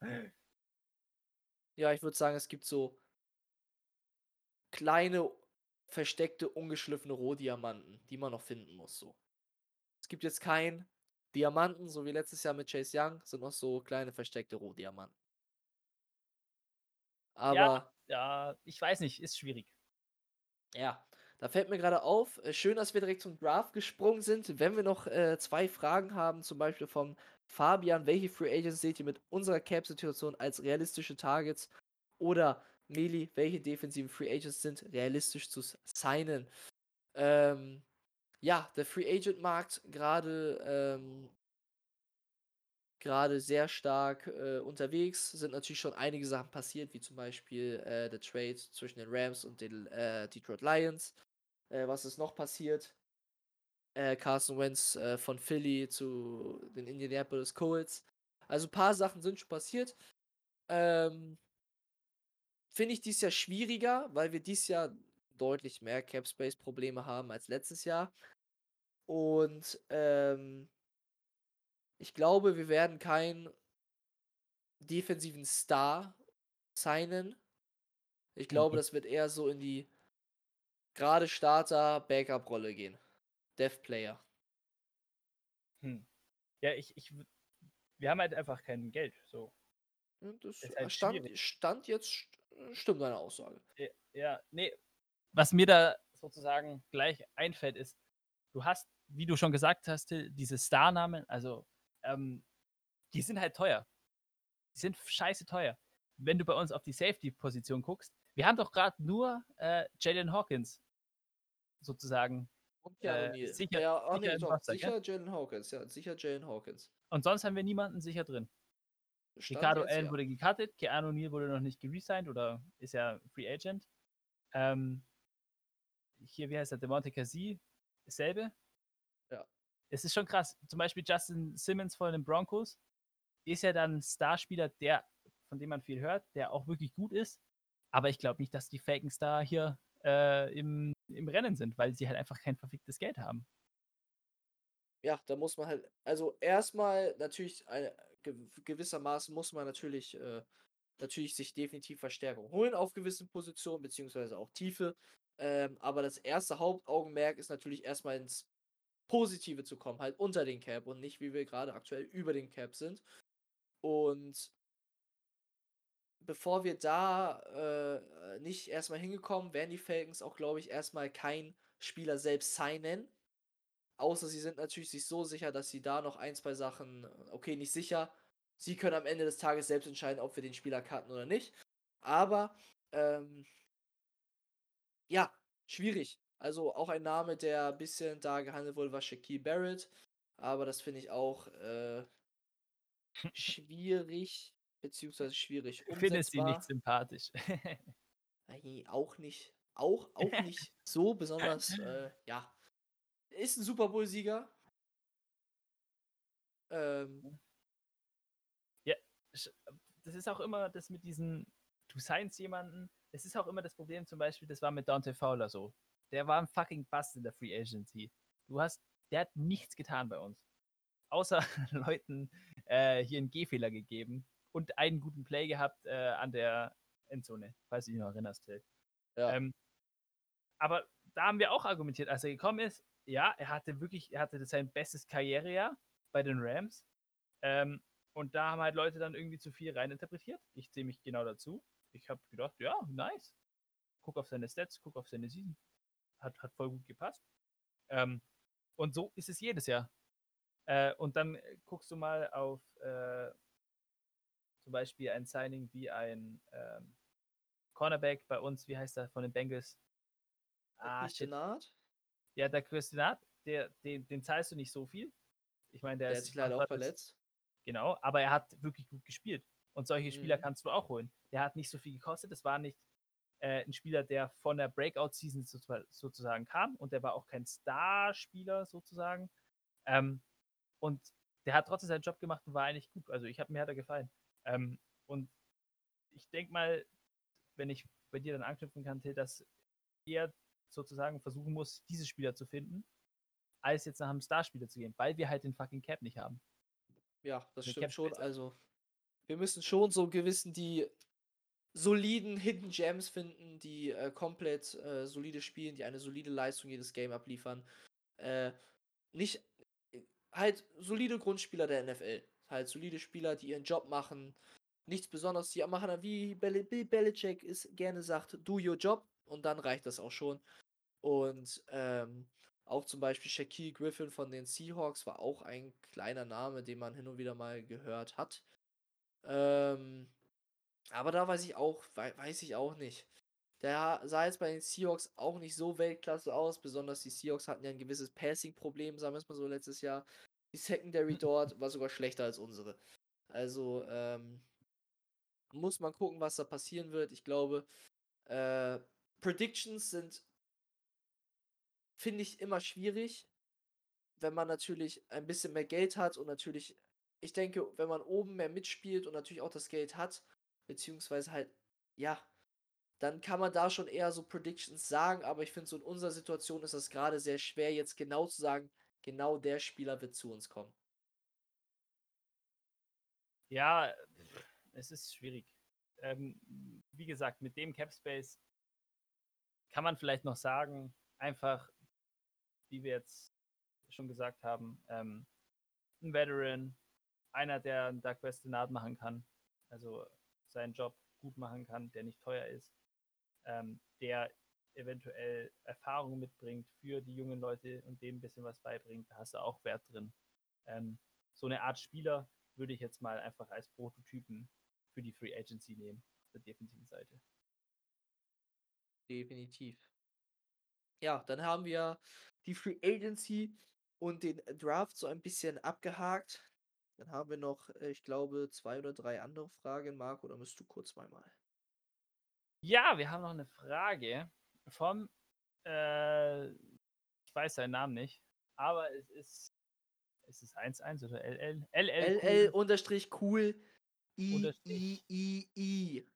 Ja, ich würde sagen, es gibt so kleine, versteckte, ungeschliffene Rohdiamanten, die man noch finden muss. So. Es gibt jetzt keinen Diamanten, so wie letztes Jahr mit Chase Young, sind noch so kleine, versteckte Rohdiamanten. Aber Ja, ich weiß nicht, ist schwierig. ja, da fällt mir gerade auf, äh, schön, dass wir direkt zum Draft gesprungen sind. Wenn wir noch äh, zwei Fragen haben, zum Beispiel von Fabian, welche Free Agents seht ihr mit unserer Cap-Situation als realistische Targets? Oder Meli, welche defensiven Free Agents sind realistisch zu signen? Ähm, ja, der Free Agent Markt gerade ähm, gerade sehr stark äh, unterwegs. Sind natürlich schon einige Sachen passiert, wie zum Beispiel äh, der Trade zwischen den Rams und den äh, Detroit Lions. Äh, was ist noch passiert? Äh, Carson Wentz äh, von Philly zu den Indianapolis Colts. Also ein paar Sachen sind schon passiert. Ähm, Finde ich dies Jahr schwieriger, weil wir dies Jahr deutlich mehr Cap Space Probleme haben als letztes Jahr. Und ähm, ich glaube, wir werden keinen defensiven Star signen. Ich glaube, Mhm. das wird eher so in die gerade Starter Backup Rolle gehen. Dev Player. Hm. Ja, ich, ich, wir haben halt einfach kein Geld. So. Das halt stand, stand jetzt, st- stimmt deine Aussage. Ja, Ja, nee. Was mir da sozusagen gleich einfällt, ist, du hast, wie du schon gesagt hast, diese Starnamen, also ähm, die sind halt teuer. Die sind scheiße teuer. Wenn du bei uns auf die Safety-Position guckst, wir haben doch gerade nur äh, Jalen Hawkins sozusagen. Und ja, Äh, O'Neal. sicher- ja, ah, sicher nee, Roster, sicher Jalen Hawkins, ja, sicher Jalen Hawkins. Und sonst haben wir niemanden sicher drin. Stand Ricardo Allen ja. wurde gecuttet, Keanu Neal wurde noch nicht geresigned oder ist ja Free Agent. Ähm, hier, wie heißt der, Demonte Cassie, dasselbe. Es ist schon krass. Zum Beispiel Justin Simmons von den Broncos ist ja dann ein Starspieler, der, von dem man viel hört, der auch wirklich gut ist. Aber ich glaube nicht, dass die Falcons da hier äh, im, im Rennen sind, weil sie halt einfach kein verficktes Geld haben. ja, da muss man halt, also erstmal natürlich eine, ge gewissermaßen muss man natürlich, äh, natürlich sich definitiv Verstärkung holen auf gewissen Positionen, beziehungsweise auch Tiefe. Ähm, aber das erste Hauptaugenmerk ist natürlich erstmal ins Positive zu kommen, halt unter den Cap und nicht, wie wir gerade aktuell über den Cap sind. Und bevor wir da äh, nicht erstmal hingekommen, werden die Falcons auch, glaube ich, erstmal kein Spieler selbst signen. Außer sie sind natürlich sich so sicher, dass sie da noch ein, zwei Sachen, okay, nicht sicher. Sie können am Ende des Tages selbst entscheiden, ob wir den Spieler cutten oder nicht. Aber, ähm, ja, schwierig. Also auch ein Name, der ein bisschen da gehandelt wurde, war Shaquille Barrett. Aber das finde ich auch äh, schwierig, beziehungsweise schwierig Ich finde sie nicht sympathisch. Nein, auch nicht. Auch, auch nicht so besonders, äh, ja. Ist ein Super Bowl-Sieger. Ähm, sch- das ist auch immer das mit diesen, du signst jemanden, das ist auch immer das Problem zum Beispiel, das war mit Dante Fowler so. Der war ein fucking Bust in der Free Agency. Du hast, der hat nichts getan bei uns. Außer Leuten äh, hier einen Gehfehler gegeben und einen guten Play gehabt äh, an der Endzone, falls du dich noch erinnerst, Till. Ja. Ähm, aber da haben wir auch argumentiert, als er gekommen ist, ja, er hatte wirklich, er hatte sein bestes Karrierejahr bei den Rams. Ähm, und da haben halt Leute dann irgendwie zu viel reininterpretiert. Ich zähle mich genau dazu. Ich habe gedacht, ja, nice. Guck auf seine Stats, guck auf seine Season. Hat, hat voll gut gepasst. Ähm, und so ist es jedes Jahr. Äh, und dann guckst du mal auf äh, zum Beispiel ein Signing wie ein ähm, Cornerback bei uns, wie heißt er, von den Bengals? Ah, shit. Ja, der Christianat, der, den, den zahlst du nicht so viel. Ich meine, der, der ist sich leider auch verletzt. Genau, aber er hat wirklich gut gespielt. Und solche Spieler Mhm. kannst du auch holen. Der hat nicht so viel gekostet. Das war nicht äh, ein Spieler, der von der Breakout-Season sozu- sozusagen kam. Und der war auch kein Star-Spieler sozusagen. Ähm, und der hat trotzdem seinen Job gemacht und war eigentlich gut. Also ich habe mir hat er gefallen. Ähm, und ich denke mal, wenn ich bei dir dann anknüpfen kann, Till, dass er sozusagen versuchen muss, diese Spieler zu finden, als jetzt nach einem Starspieler zu gehen, weil wir halt den fucking Cap nicht haben. Ja, das stimmt schon. Also, wir müssen schon so gewissen die soliden Hidden Gems finden, die äh, komplett äh, solide spielen, die eine solide Leistung jedes Game abliefern. Äh, nicht halt solide Grundspieler der NFL. Halt solide Spieler, die ihren Job machen. Nichts Besonderes, die machen, wie Bill Belichick es gerne sagt, do your job und dann reicht das auch schon. Und ähm, auch zum Beispiel Shaquille Griffin von den Seahawks war auch ein kleiner Name, den man hin und wieder mal gehört hat. Ähm, aber da weiß ich auch, wei weiß ich auch nicht. Der sah jetzt bei den Seahawks auch nicht so Weltklasse aus, besonders die Seahawks hatten ja ein gewisses Passing-Problem, sagen wir es mal so, letztes Jahr. Die Secondary dort war sogar schlechter als unsere. Also, ähm, muss man gucken, was da passieren wird. Ich glaube, äh, Predictions sind, finde ich, immer schwierig, wenn man natürlich ein bisschen mehr Geld hat und natürlich, ich denke, wenn man oben mehr mitspielt und natürlich auch das Geld hat, beziehungsweise halt, ja, dann kann man da schon eher so Predictions sagen, aber ich finde, so in unserer Situation ist das gerade sehr schwer, jetzt genau zu sagen, genau der Spieler wird zu uns kommen. Ja, es ist schwierig. Ähm, wie gesagt, mit dem Cap Space kann man vielleicht noch sagen, einfach, wie wir jetzt schon gesagt haben, ähm, ein Veteran, einer, der einen Doug Westonat machen kann, also seinen Job gut machen kann, der nicht teuer ist, ähm, der eventuell Erfahrung mitbringt für die jungen Leute und dem ein bisschen was beibringt, da hast du auch Wert drin. Ähm, so eine Art Spieler würde ich jetzt mal einfach als Prototypen für die Free Agency nehmen, auf der defensiven Seite. Definitiv. Ja, dann haben wir die Free Agency und den Draft so ein bisschen abgehakt. Dann haben wir noch, ich glaube, zwei oder drei andere Fragen, Marco, oder müsst du kurz zweimal? Ja, wir haben noch eine Frage vom, äh, ich weiß seinen Namen nicht, aber es ist, es ist 1-1 oder LL? LL, LL unterstrich cool, I, I, I, I.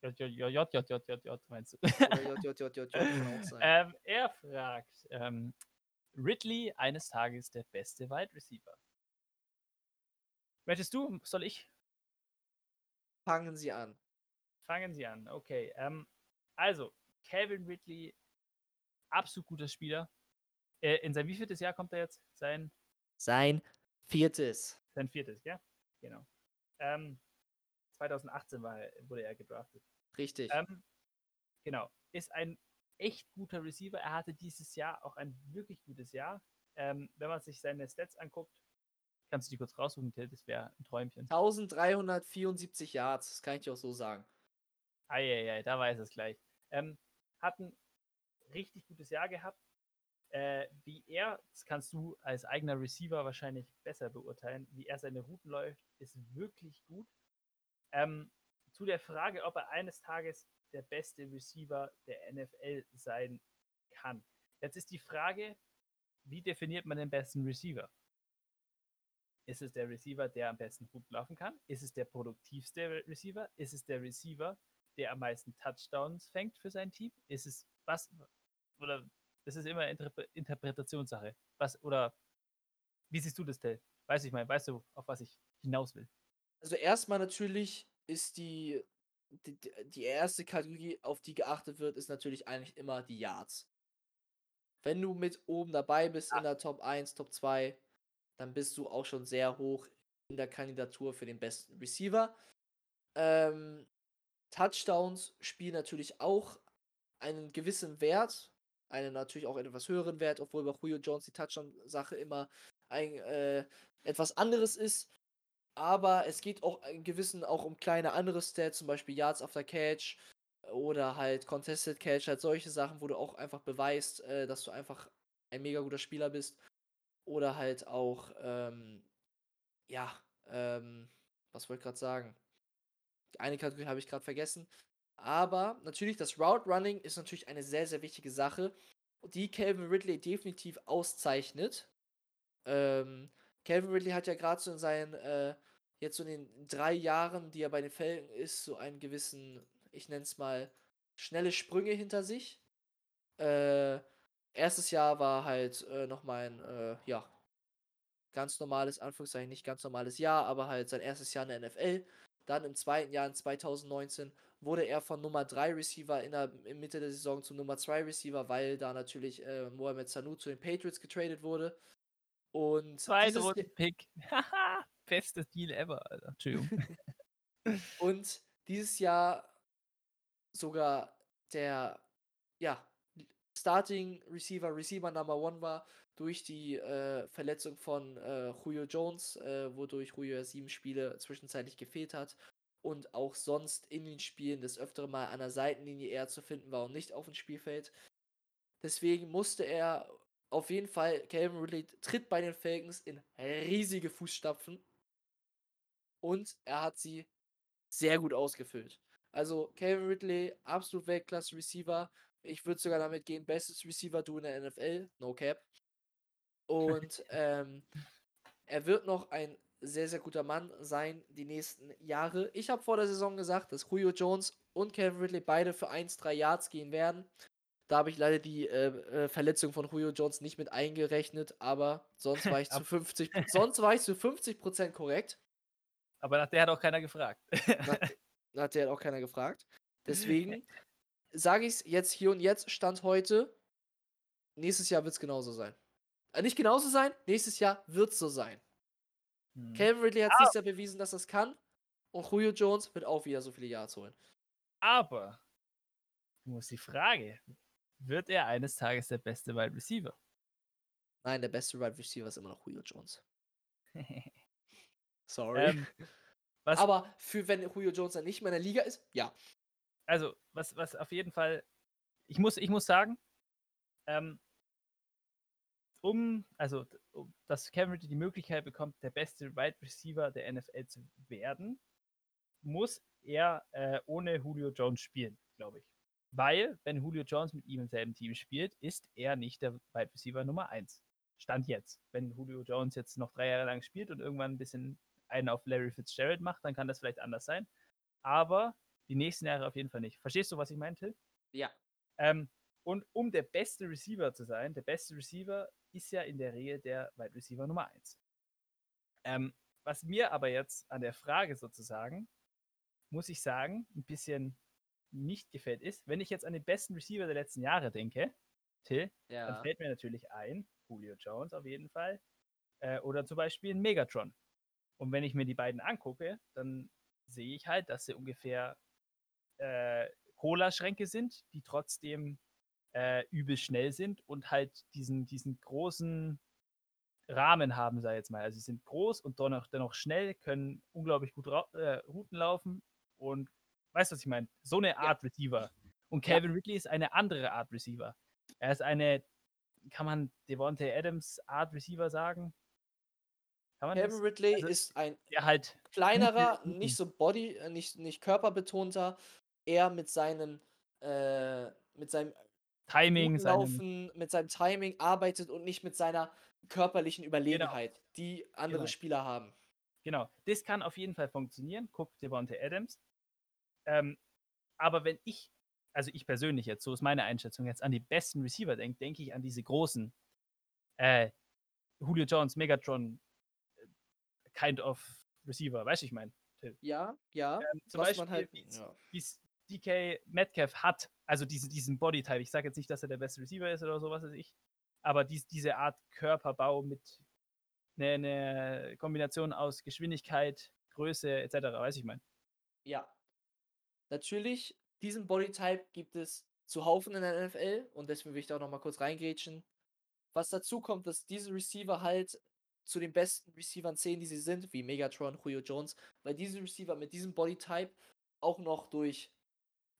JJJJJJ meinst du? JJJJJ kann auch sein. Er fragt, Ridley eines Tages der beste Wide Receiver. Möchtest du? Soll ich? Fangen Sie an. Fangen Sie an. Okay. Ähm, also, Calvin Ridley, absolut guter Spieler. Äh, in sein wievieltes Jahr kommt er jetzt? Sein, Sein viertes. sein viertes, ja? Genau. Ähm, 2018 war wurde er gedraftet. Richtig. Ähm, genau. Ist ein echt guter Receiver. Er hatte dieses Jahr auch ein wirklich gutes Jahr. Ähm, wenn man sich seine Stats anguckt, kannst du die kurz raussuchen, Till, das wäre ein Träumchen. 1374 Yards, das kann ich dir auch so sagen. Eieiei, da weiß es gleich. Ähm, hat ein richtig gutes Jahr gehabt. Äh, wie er, das kannst du als eigener Receiver wahrscheinlich besser beurteilen, wie er seine Routen läuft, ist wirklich gut. Ähm, zu der Frage, ob er eines Tages der beste Receiver der NFL sein kann. Jetzt ist die Frage, wie definiert man den besten Receiver? Ist es der Receiver, der am besten Routen laufen kann? Ist es der produktivste Re- Receiver? Ist es der Receiver, der am meisten Touchdowns fängt für sein Team? Ist es was oder das ist immer Interpre Interpretationssache. Was oder wie siehst du das, Tell? Weiß ich mal, weißt du, auf was ich hinaus will? Also erstmal natürlich ist die, die, die erste Kategorie, auf die geachtet wird, ist natürlich eigentlich immer die Yards. Wenn du mit oben dabei bist in der Top 1, Top 2, dann bist du auch schon sehr hoch in der Kandidatur für den besten Receiver. Ähm, Touchdowns spielen natürlich auch einen gewissen Wert, einen natürlich auch etwas höheren Wert, obwohl bei Julio Jones die Touchdown-Sache immer ein äh, etwas anderes ist. Aber es geht auch in gewissen auch um kleine andere Stats, zum Beispiel Yards after Catch oder halt Contested Catch, halt solche Sachen, wo du auch einfach beweist, äh, dass du einfach ein mega guter Spieler bist. Oder halt auch, ähm, ja, ähm, was wollte ich gerade sagen? Die eine Kategorie habe ich gerade vergessen. Aber natürlich, das Route Running ist natürlich eine sehr, sehr wichtige Sache, die Calvin Ridley definitiv auszeichnet. Ähm, Calvin Ridley hat ja gerade so in seinen, äh, jetzt so in den drei Jahren, die er bei den Felgen ist, so einen gewissen, ich nenne es mal, schnelle Sprünge hinter sich. Äh, erstes Jahr war halt äh, noch mein, äh, ja, ganz normales, Anführungszeichen, nicht ganz normales Jahr, aber halt sein erstes Jahr in der NFL. Dann im zweiten Jahr in 2019 wurde er von Nummer 3 Receiver in der in Mitte der Saison zum Nummer 2 Receiver, weil da natürlich äh, Mohamed Sanu zu den Patriots getradet wurde. Und Pick. Bestes Deal ever, Alter. Entschuldigung. und dieses Jahr sogar der ja, Starting Receiver, Receiver Number One war durch die äh, Verletzung von äh, Julio Jones, äh, wodurch Julio sieben Spiele zwischenzeitlich gefehlt hat und auch sonst in den Spielen des Öfteren mal an der Seitenlinie eher zu finden war und nicht auf dem Spielfeld. Deswegen musste er auf jeden Fall, Calvin Ridley tritt bei den Falcons in riesige Fußstapfen und er hat sie sehr gut ausgefüllt. Also Calvin Ridley, absolut Weltklasse Receiver. Ich würde sogar damit gehen, bestes Receiver du in der NFL, no cap. Und ähm, er wird noch ein sehr, sehr guter Mann sein die nächsten Jahre. Ich habe vor der Saison gesagt, dass Julio Jones und Calvin Ridley beide für 1-3 Yards gehen werden. Da habe ich leider die äh, äh, Verletzung von Julio Jones nicht mit eingerechnet, aber sonst war ich zu 50 sonst war ich zu 50 korrekt. Aber nach der hat auch keiner gefragt. nach, nach der hat auch keiner gefragt. Deswegen sage ich es jetzt hier und jetzt, Stand heute, nächstes Jahr wird es genauso sein. Äh, nicht genauso sein, nächstes Jahr wird es so sein. Hm. Calvin Ridley hat ah. sich bewiesen, dass das kann. Und Julio Jones wird auch wieder so viele Yards holen. Aber, du musst die Frage, wird er eines Tages der beste Wide Receiver? Nein, der beste Wide Receiver ist immer noch Julio Jones. Sorry. Ähm, Aber für wenn Julio Jones dann nicht mehr in der Liga ist, ja. Also, was, was auf jeden Fall, ich muss, ich muss sagen, ähm, um, also, um, dass Cameron die Möglichkeit bekommt, der beste Wide Receiver der NFL zu werden, muss er äh, ohne Julio Jones spielen, glaube ich. Weil, wenn Julio Jones mit ihm im selben Team spielt, ist er nicht der Wide Receiver Nummer 1. Stand jetzt. Wenn Julio Jones jetzt noch drei Jahre lang spielt und irgendwann ein bisschen einen auf Larry Fitzgerald macht, dann kann das vielleicht anders sein. Aber die nächsten Jahre auf jeden Fall nicht. Verstehst du, was ich meinte? Ja. Ähm, und um der beste Receiver zu sein, der beste Receiver ist ja in der Regel der Wide Receiver Nummer 1. Ähm, was mir aber jetzt an der Frage sozusagen, muss ich sagen, ein bisschen nicht gefällt, ist, wenn ich jetzt an den besten Receiver der letzten Jahre denke, Till, ja. dann fällt mir natürlich ein, Julio Jones auf jeden Fall, äh, oder zum Beispiel ein Megatron. Und wenn ich mir die beiden angucke, dann sehe ich halt, dass sie ungefähr äh, Cola-Schränke sind, die trotzdem äh, übel schnell sind und halt diesen, diesen großen Rahmen haben, sei jetzt mal. Also sie sind groß und dennoch, dennoch schnell, können unglaublich gut äh, Routen laufen und Weißt du, was ich meine? So eine Art ja. Receiver. Und Calvin ja. Ridley ist eine andere Art Receiver. Er ist eine, kann man Devontae Adams Art Receiver sagen? Calvin das? Ridley also, ist ein halt kleinerer, nicht so body, äh, nicht, nicht körperbetonter, eher mit seinem, äh, mit seinem Timing, Laufen, mit seinem Timing arbeitet und nicht mit seiner körperlichen genau. Überlegenheit, genau. die andere genau. Spieler haben. Genau, das kann auf jeden Fall funktionieren. Guck Devontae Adams. Ähm, aber wenn ich, also ich persönlich jetzt, so ist meine Einschätzung, jetzt an die besten Receiver denke, denke ich an diese großen äh, Julio Jones, Megatron, äh, kind of Receiver, weißt du, ich meine? Ja, ja. Ähm, zum Beispiel, halt, wie es ja. DK Metcalf hat, also diesen, diesen Bodytype. Ich sage jetzt nicht, dass er der beste Receiver ist oder sowas weiß ich, aber dies, diese Art Körperbau mit eine, eine Kombination aus Geschwindigkeit, Größe etc. Weiß ich mein. Ja. Natürlich, diesen Bodytype gibt es zuhaufen in der NFL und deswegen will ich da auch noch mal kurz reingrätschen. Was dazu kommt, dass diese Receiver halt zu den besten Receivern zählen, die sie sind, wie Megatron, Julio Jones, weil diese Receiver mit diesem Bodytype auch noch durch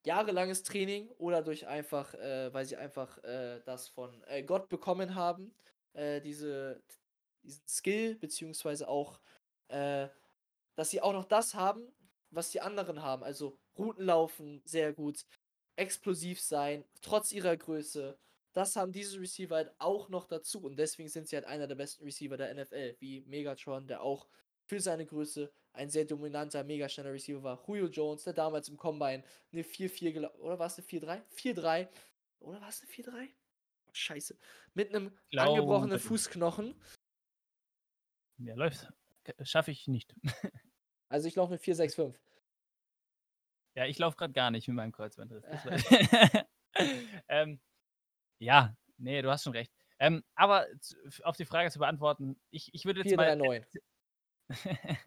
jahrelanges Training oder durch einfach, äh, weil sie einfach äh, das von äh, Gott bekommen haben, äh, diese, diesen Skill, beziehungsweise auch, äh, dass sie auch noch das haben, was die anderen haben. Also Routen laufen sehr gut, explosiv sein, trotz ihrer Größe. Das haben diese Receiver halt auch noch dazu und deswegen sind sie halt einer der besten Receiver der NFL, wie Megatron, der auch für seine Größe ein sehr dominanter, mega schneller Receiver war. Julio Jones, der damals im Combine eine 4-4 oder war es eine 4-3? 4-3 oder war es eine 4-3? Scheiße. Mit einem Glaube- angebrochenen Fußknochen. Ja, läuft. Schaffe ich nicht. Also ich laufe eine 4-6-5. Ja, ich laufe gerade gar nicht mit meinem Kreuzbandriss. Ähm, ja, nee, du hast schon recht. Ähm, aber auf die Frage zu beantworten, ich, ich würde jetzt mal. 4-3-9.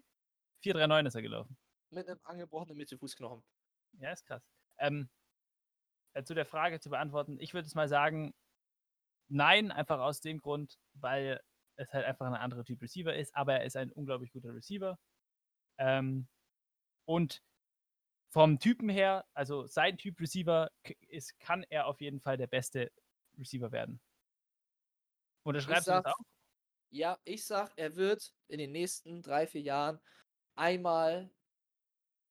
439 ist er gelaufen. Mit einem angebrochenen Mittelfußknochen. Ja, ist krass. Ähm, äh, zu der Frage zu beantworten, ich würde jetzt mal sagen, nein, einfach aus dem Grund, weil es halt einfach ein anderer Typ Receiver ist, aber er ist ein unglaublich guter Receiver. Ähm, und vom Typen her, also sein Typ Receiver ist, kann er auf jeden Fall der beste Receiver werden. Unterschreibst du das auch? Ja, ich sag, er wird in den nächsten drei, vier Jahren einmal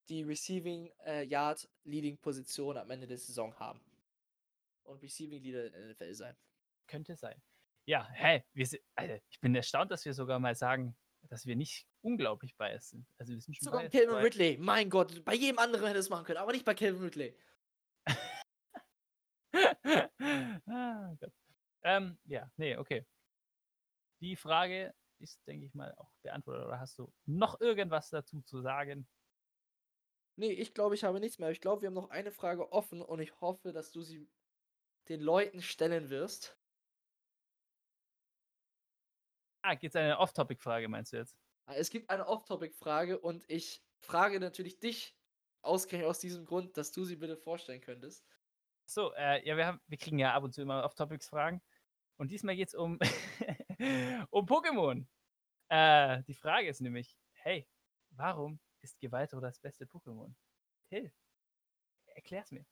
die Receiving äh, Yard Leading Position am Ende der Saison haben. Und Receiving Leader in der NFL sein. Könnte sein. Ja, hä, wir sind, Alter, ich bin erstaunt, dass wir sogar mal sagen, dass wir nicht unglaublich biased sind. Also wir sind schon Sogar Calvin Ridley, mein Gott, bei jedem anderen hätte es machen können, aber nicht bei Calvin Ridley. ah, Gott. Ähm, ja, nee, okay. Die Frage ist, denke ich mal, auch beantwortet. Oder hast du noch irgendwas dazu zu sagen? Nee, ich glaube, ich habe nichts mehr. Ich glaube, wir haben noch eine Frage offen und ich hoffe, dass du sie den Leuten stellen wirst. Ah, geht's eine Off-Topic-Frage, meinst du jetzt? Ah, Es gibt eine Off-Topic-Frage und ich frage natürlich dich ausgerechnet aus diesem Grund, dass du sie bitte vorstellen könntest. So, äh, ja, wir, haben, wir kriegen ja ab und zu immer Off-Topics-Fragen. Und diesmal geht's um, um Pokémon. Äh, die Frage ist nämlich, hey, warum ist Gewalto das beste Pokémon? Till, erklär's mir.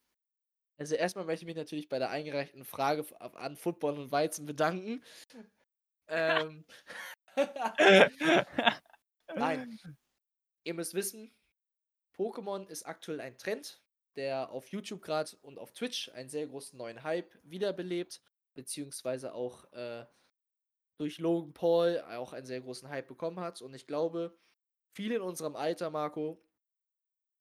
Also erstmal möchte ich mich natürlich bei der eingereichten Frage an Football und Weizen bedanken. ähm, Nein. ihr müsst wissen, Pokémon ist aktuell ein Trend, der auf YouTube gerade und auf Twitch einen sehr großen neuen Hype wiederbelebt, beziehungsweise auch äh, durch Logan Paul auch einen sehr großen Hype bekommen hat. Und ich glaube, viele in unserem Alter, Marco,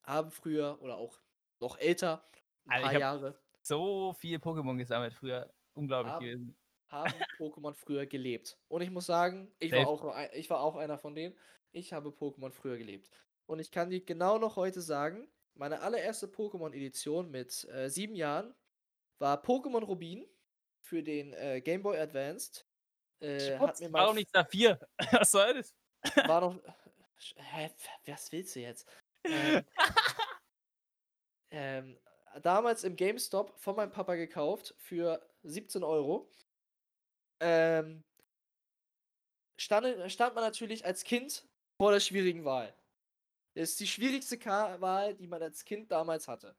haben früher oder auch noch älter, ein ich paar Jahre, so viel Pokémon gesammelt früher. Unglaublich Ab- gewesen. haben Pokémon früher gelebt. Und ich muss sagen, ich war, auch, ich war auch einer von denen. Ich habe Pokémon früher gelebt. Und ich kann dir genau noch heute sagen, meine allererste Pokémon-Edition mit äh, sieben Jahren war Pokémon Rubin für den äh, Game Boy Advanced. Äh, hat mir mein warum nicht Saphir? Was soll das? war noch. Hä, was willst du jetzt? Ähm, ähm, damals im GameStop von meinem Papa gekauft für 17 Euro. Ähm, stand, stand man natürlich als Kind vor der schwierigen Wahl. Das ist die schwierigste Wahl, die man als Kind damals hatte.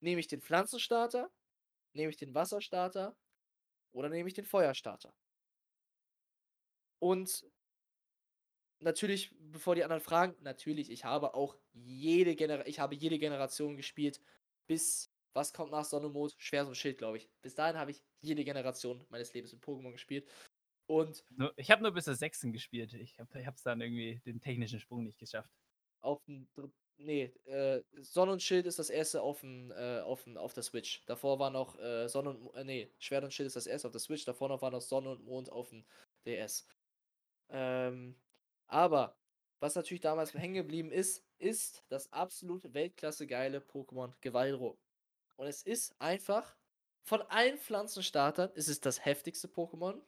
Nehme ich den Pflanzenstarter, nehme ich den Wasserstarter oder nehme ich den Feuerstarter? Und natürlich, bevor die anderen fragen, natürlich, ich habe auch jede Genera ich habe jede Generation gespielt, bis was kommt nach Sonne und Mond? Schwert und Schild, glaube ich. Bis dahin habe ich jede Generation meines Lebens in Pokémon gespielt. Und Ich habe nur bis zur sechsten gespielt. Ich habe es dann irgendwie den technischen Sprung nicht geschafft. auf dem nee, äh, Sonne und Schild ist das erste auf dem, äh, auf dem, auf der Switch. Davor war noch äh, Sonne und äh, nee, Schwert und Schild ist das erste auf der Switch, davor noch war noch Sonne und Mond auf dem DS. Ähm, aber was natürlich damals hängen geblieben ist, ist das absolut Weltklasse geile Pokémon Gewaldro. Und es ist einfach von allen Pflanzenstartern ist es das heftigste Pokémon.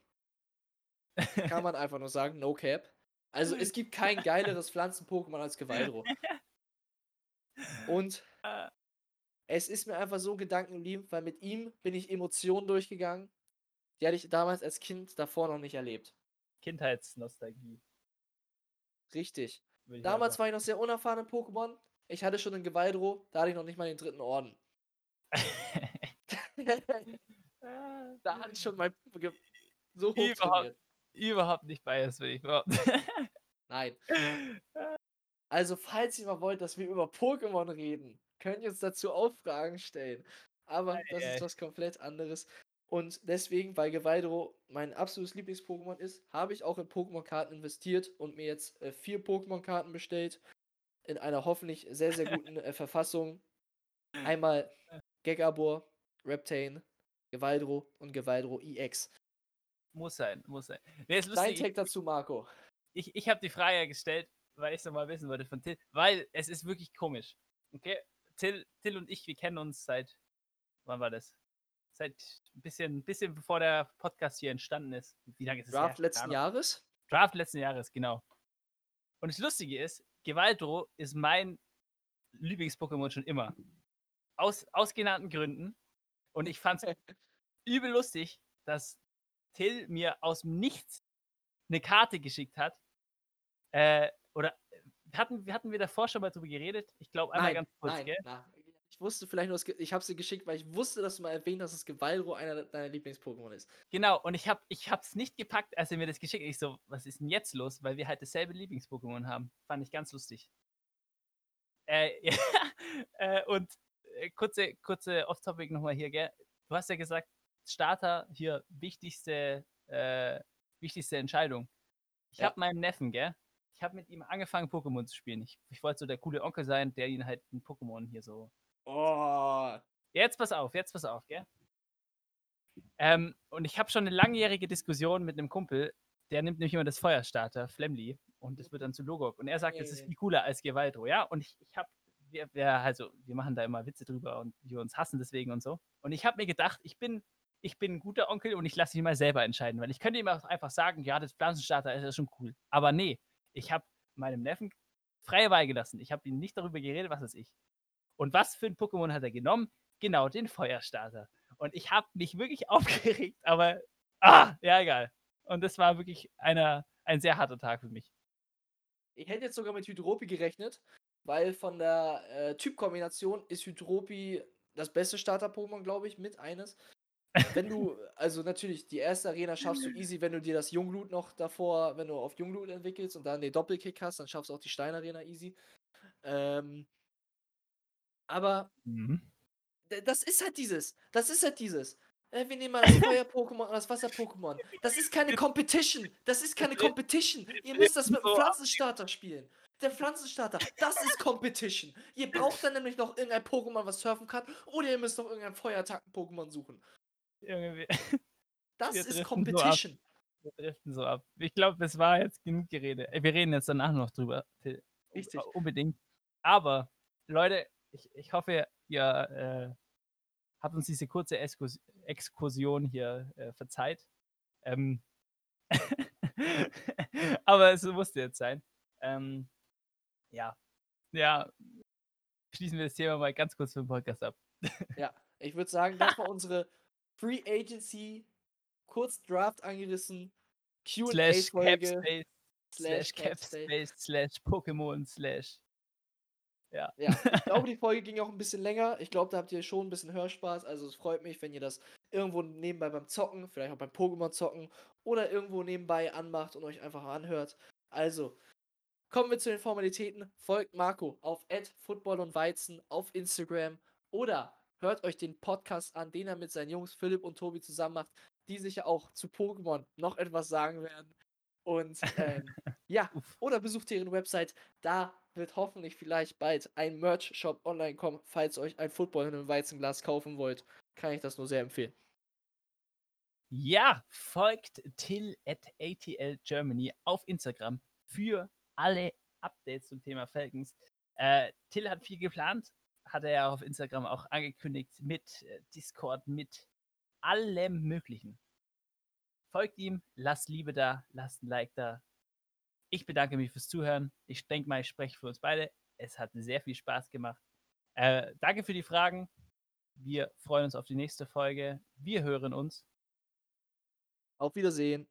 Kann man einfach nur sagen, no cap. Also es gibt kein geileres Pflanzen-Pokémon als Gewaldro. Und Ah. es ist mir einfach so gedankenlieb, weil mit ihm bin ich Emotionen durchgegangen. Die hatte ich damals als Kind davor noch nicht erlebt. Kindheitsnostalgie. Richtig. Damals einfach- war ich noch sehr unerfahren in Pokémon. Ich hatte schon einen Gewaldro, da hatte ich noch nicht mal den dritten Orden. Ah, da hatte ich schon mal ge- so hoch Überhaupt. trainiert. Überhaupt nicht biased, würde ich behaupten. Nein. Also, falls ihr mal wollt, dass wir über Pokémon reden, könnt ihr uns dazu auch Fragen stellen. Aber das ist was komplett anderes. Und deswegen, weil Gewaldro mein absolutes Lieblings-Pokémon ist, habe ich auch in Pokémon-Karten investiert und mir jetzt äh, vier Pokémon-Karten bestellt. In einer hoffentlich sehr, sehr guten äh, Verfassung. Einmal Gegabor, Reptane, Gewaldro und Gewaldro EX. muss sein, muss sein. Nee, Dein. Tag dazu, Marco. ich, ich habe die Frage gestellt, weil ich es mal wissen wollte von Till, weil es ist wirklich komisch. Okay? Till, Till und ich, wir kennen uns seit, wann war das? Seit ein bisschen, bisschen bevor der Podcast hier entstanden ist. Wie lange ist es Draft her? letzten Jahres. Draft letzten Jahres, genau. Und das Lustige ist, Gewaldro ist mein Lieblings-Pokémon schon immer. Aus, aus genannten Gründen. Und ich fand es übel lustig, dass Till mir aus dem Nichts eine Karte geschickt hat. Äh, oder äh, hatten, hatten wir davor schon mal drüber geredet? Ich glaube einmal Nein, ganz kurz, nein, gell? na, ich wusste vielleicht nur, ich habe sie geschickt, weil ich wusste, dass du mal erwähnt hast, dass Gewaldro einer deiner Lieblings-Pokémon ist. Genau, und ich habe ich hab's nicht gepackt, als er mir das geschickt hat. Ich so, was ist denn jetzt los? Weil wir halt dasselbe Lieblings-Pokémon haben. Fand ich ganz lustig. Äh, ja, äh, und äh, kurze, kurze Off-Topic nochmal hier, gell? Du hast ja gesagt, Starter hier, wichtigste, äh, wichtigste Entscheidung. Ich Ja. habe meinen Neffen, gell? Ich habe mit ihm angefangen, Pokémon zu spielen. Ich, ich wollte so der coole Onkel sein, der ihn halt ein Pokémon hier so Oh, Jetzt pass auf, jetzt pass auf, gell? Ähm, und ich habe schon eine langjährige Diskussion mit einem Kumpel, der nimmt nämlich immer das Feuerstarter, Flemly, und das wird dann zu Logok. Und er sagt, das ist viel cooler als Gewaldro, ja? Und ich, ich habe, wir, wir, also, wir machen da immer Witze drüber und wir uns hassen deswegen und so. Und ich habe mir gedacht, ich bin, ich bin ein guter Onkel und ich lasse mich mal selber entscheiden, weil ich könnte ihm auch einfach sagen, ja, das Pflanzenstarter ist ja schon cool. Aber nee, ich habe meinem Neffen freie Wahl gelassen. Ich habe ihm nicht darüber geredet, was ist ich. Und was für ein Pokémon hat er genommen? Genau, den Feuerstarter. Und ich habe mich wirklich aufgeregt, aber ah, ja, egal. Und das war wirklich einer, ein sehr harter Tag für mich. ich hätte jetzt sogar mit Hydropi gerechnet, weil von der äh, Typkombination ist Hydropi das beste Starter-Pokémon, glaube ich, mit eines. Wenn du, also natürlich, die erste Arena schaffst du easy, wenn du dir das Jungblut noch davor, wenn du auf Jungblut entwickelst und dann den Doppelkick hast, dann schaffst du auch die Steinarena easy. Ähm, aber Mhm. Das ist halt dieses. Das ist halt dieses. Äh, wir nehmen mal das Feuer-Pokémon und das Wasser-Pokémon. Das ist keine Competition. Das ist keine Competition. Ihr müsst das mit dem. Pflanzenstarter spielen. Der Pflanzenstarter, das ist Competition. Ihr braucht dann nämlich noch irgendein Pokémon, was surfen kann, oder ihr müsst noch irgendein Feuerattacken-Pokémon suchen. Wir, Das Wir ist driften so. Competition. wir driften so ab. Ich glaube, es war jetzt genug Gerede. Äh, Wir reden jetzt danach noch drüber. Un- Richtig. äh, Unbedingt. Aber, Leute, ich, ich hoffe, ihr äh, habt uns diese kurze Exkurs Exkursion hier äh, verzeiht. Ähm, aber es musste jetzt sein. Ähm, ja. Ja. Schließen wir das Thema mal ganz kurz für den Podcast ab. Ja, ich würde sagen, das war unsere Free Agency, kurz Draft angerissen, Slash QA-Folge. Capspace, slash Capspace. Slash Pokémon, slash. Ja, ich glaube, die Folge ging auch ein bisschen länger. Ich glaube, da habt ihr schon ein bisschen Hörspaß. Also es freut mich, wenn ihr das irgendwo nebenbei beim Zocken, vielleicht auch beim Pokémon zocken oder irgendwo nebenbei anmacht und euch einfach anhört. Also, kommen wir zu den Formalitäten. Folgt Marco auf Football und Weizen auf Instagram oder hört euch den Podcast an, den er mit seinen Jungs Philipp und Tobi zusammen macht, die sicher auch zu Pokémon noch etwas sagen werden. Und ähm, ja, oder besucht deren Website. Da wird hoffentlich vielleicht bald ein Merch-Shop online kommen. Falls ihr euch ein Football in einem Weizenglas kaufen wollt, kann ich das nur sehr empfehlen. Ja, folgt Till at ATL Germany auf Instagram für alle Updates zum Thema Falcons. Äh, Till hat viel geplant, hat er ja auf Instagram auch angekündigt, mit äh, Discord, mit allem Möglichen. folgt ihm, lasst Liebe da, lasst ein Like da. Ich bedanke mich fürs Zuhören. Ich denke mal, ich spreche für uns beide. Es hat sehr viel Spaß gemacht. Äh, danke für die Fragen. Wir freuen uns auf die nächste Folge. Wir hören uns. Auf Wiedersehen.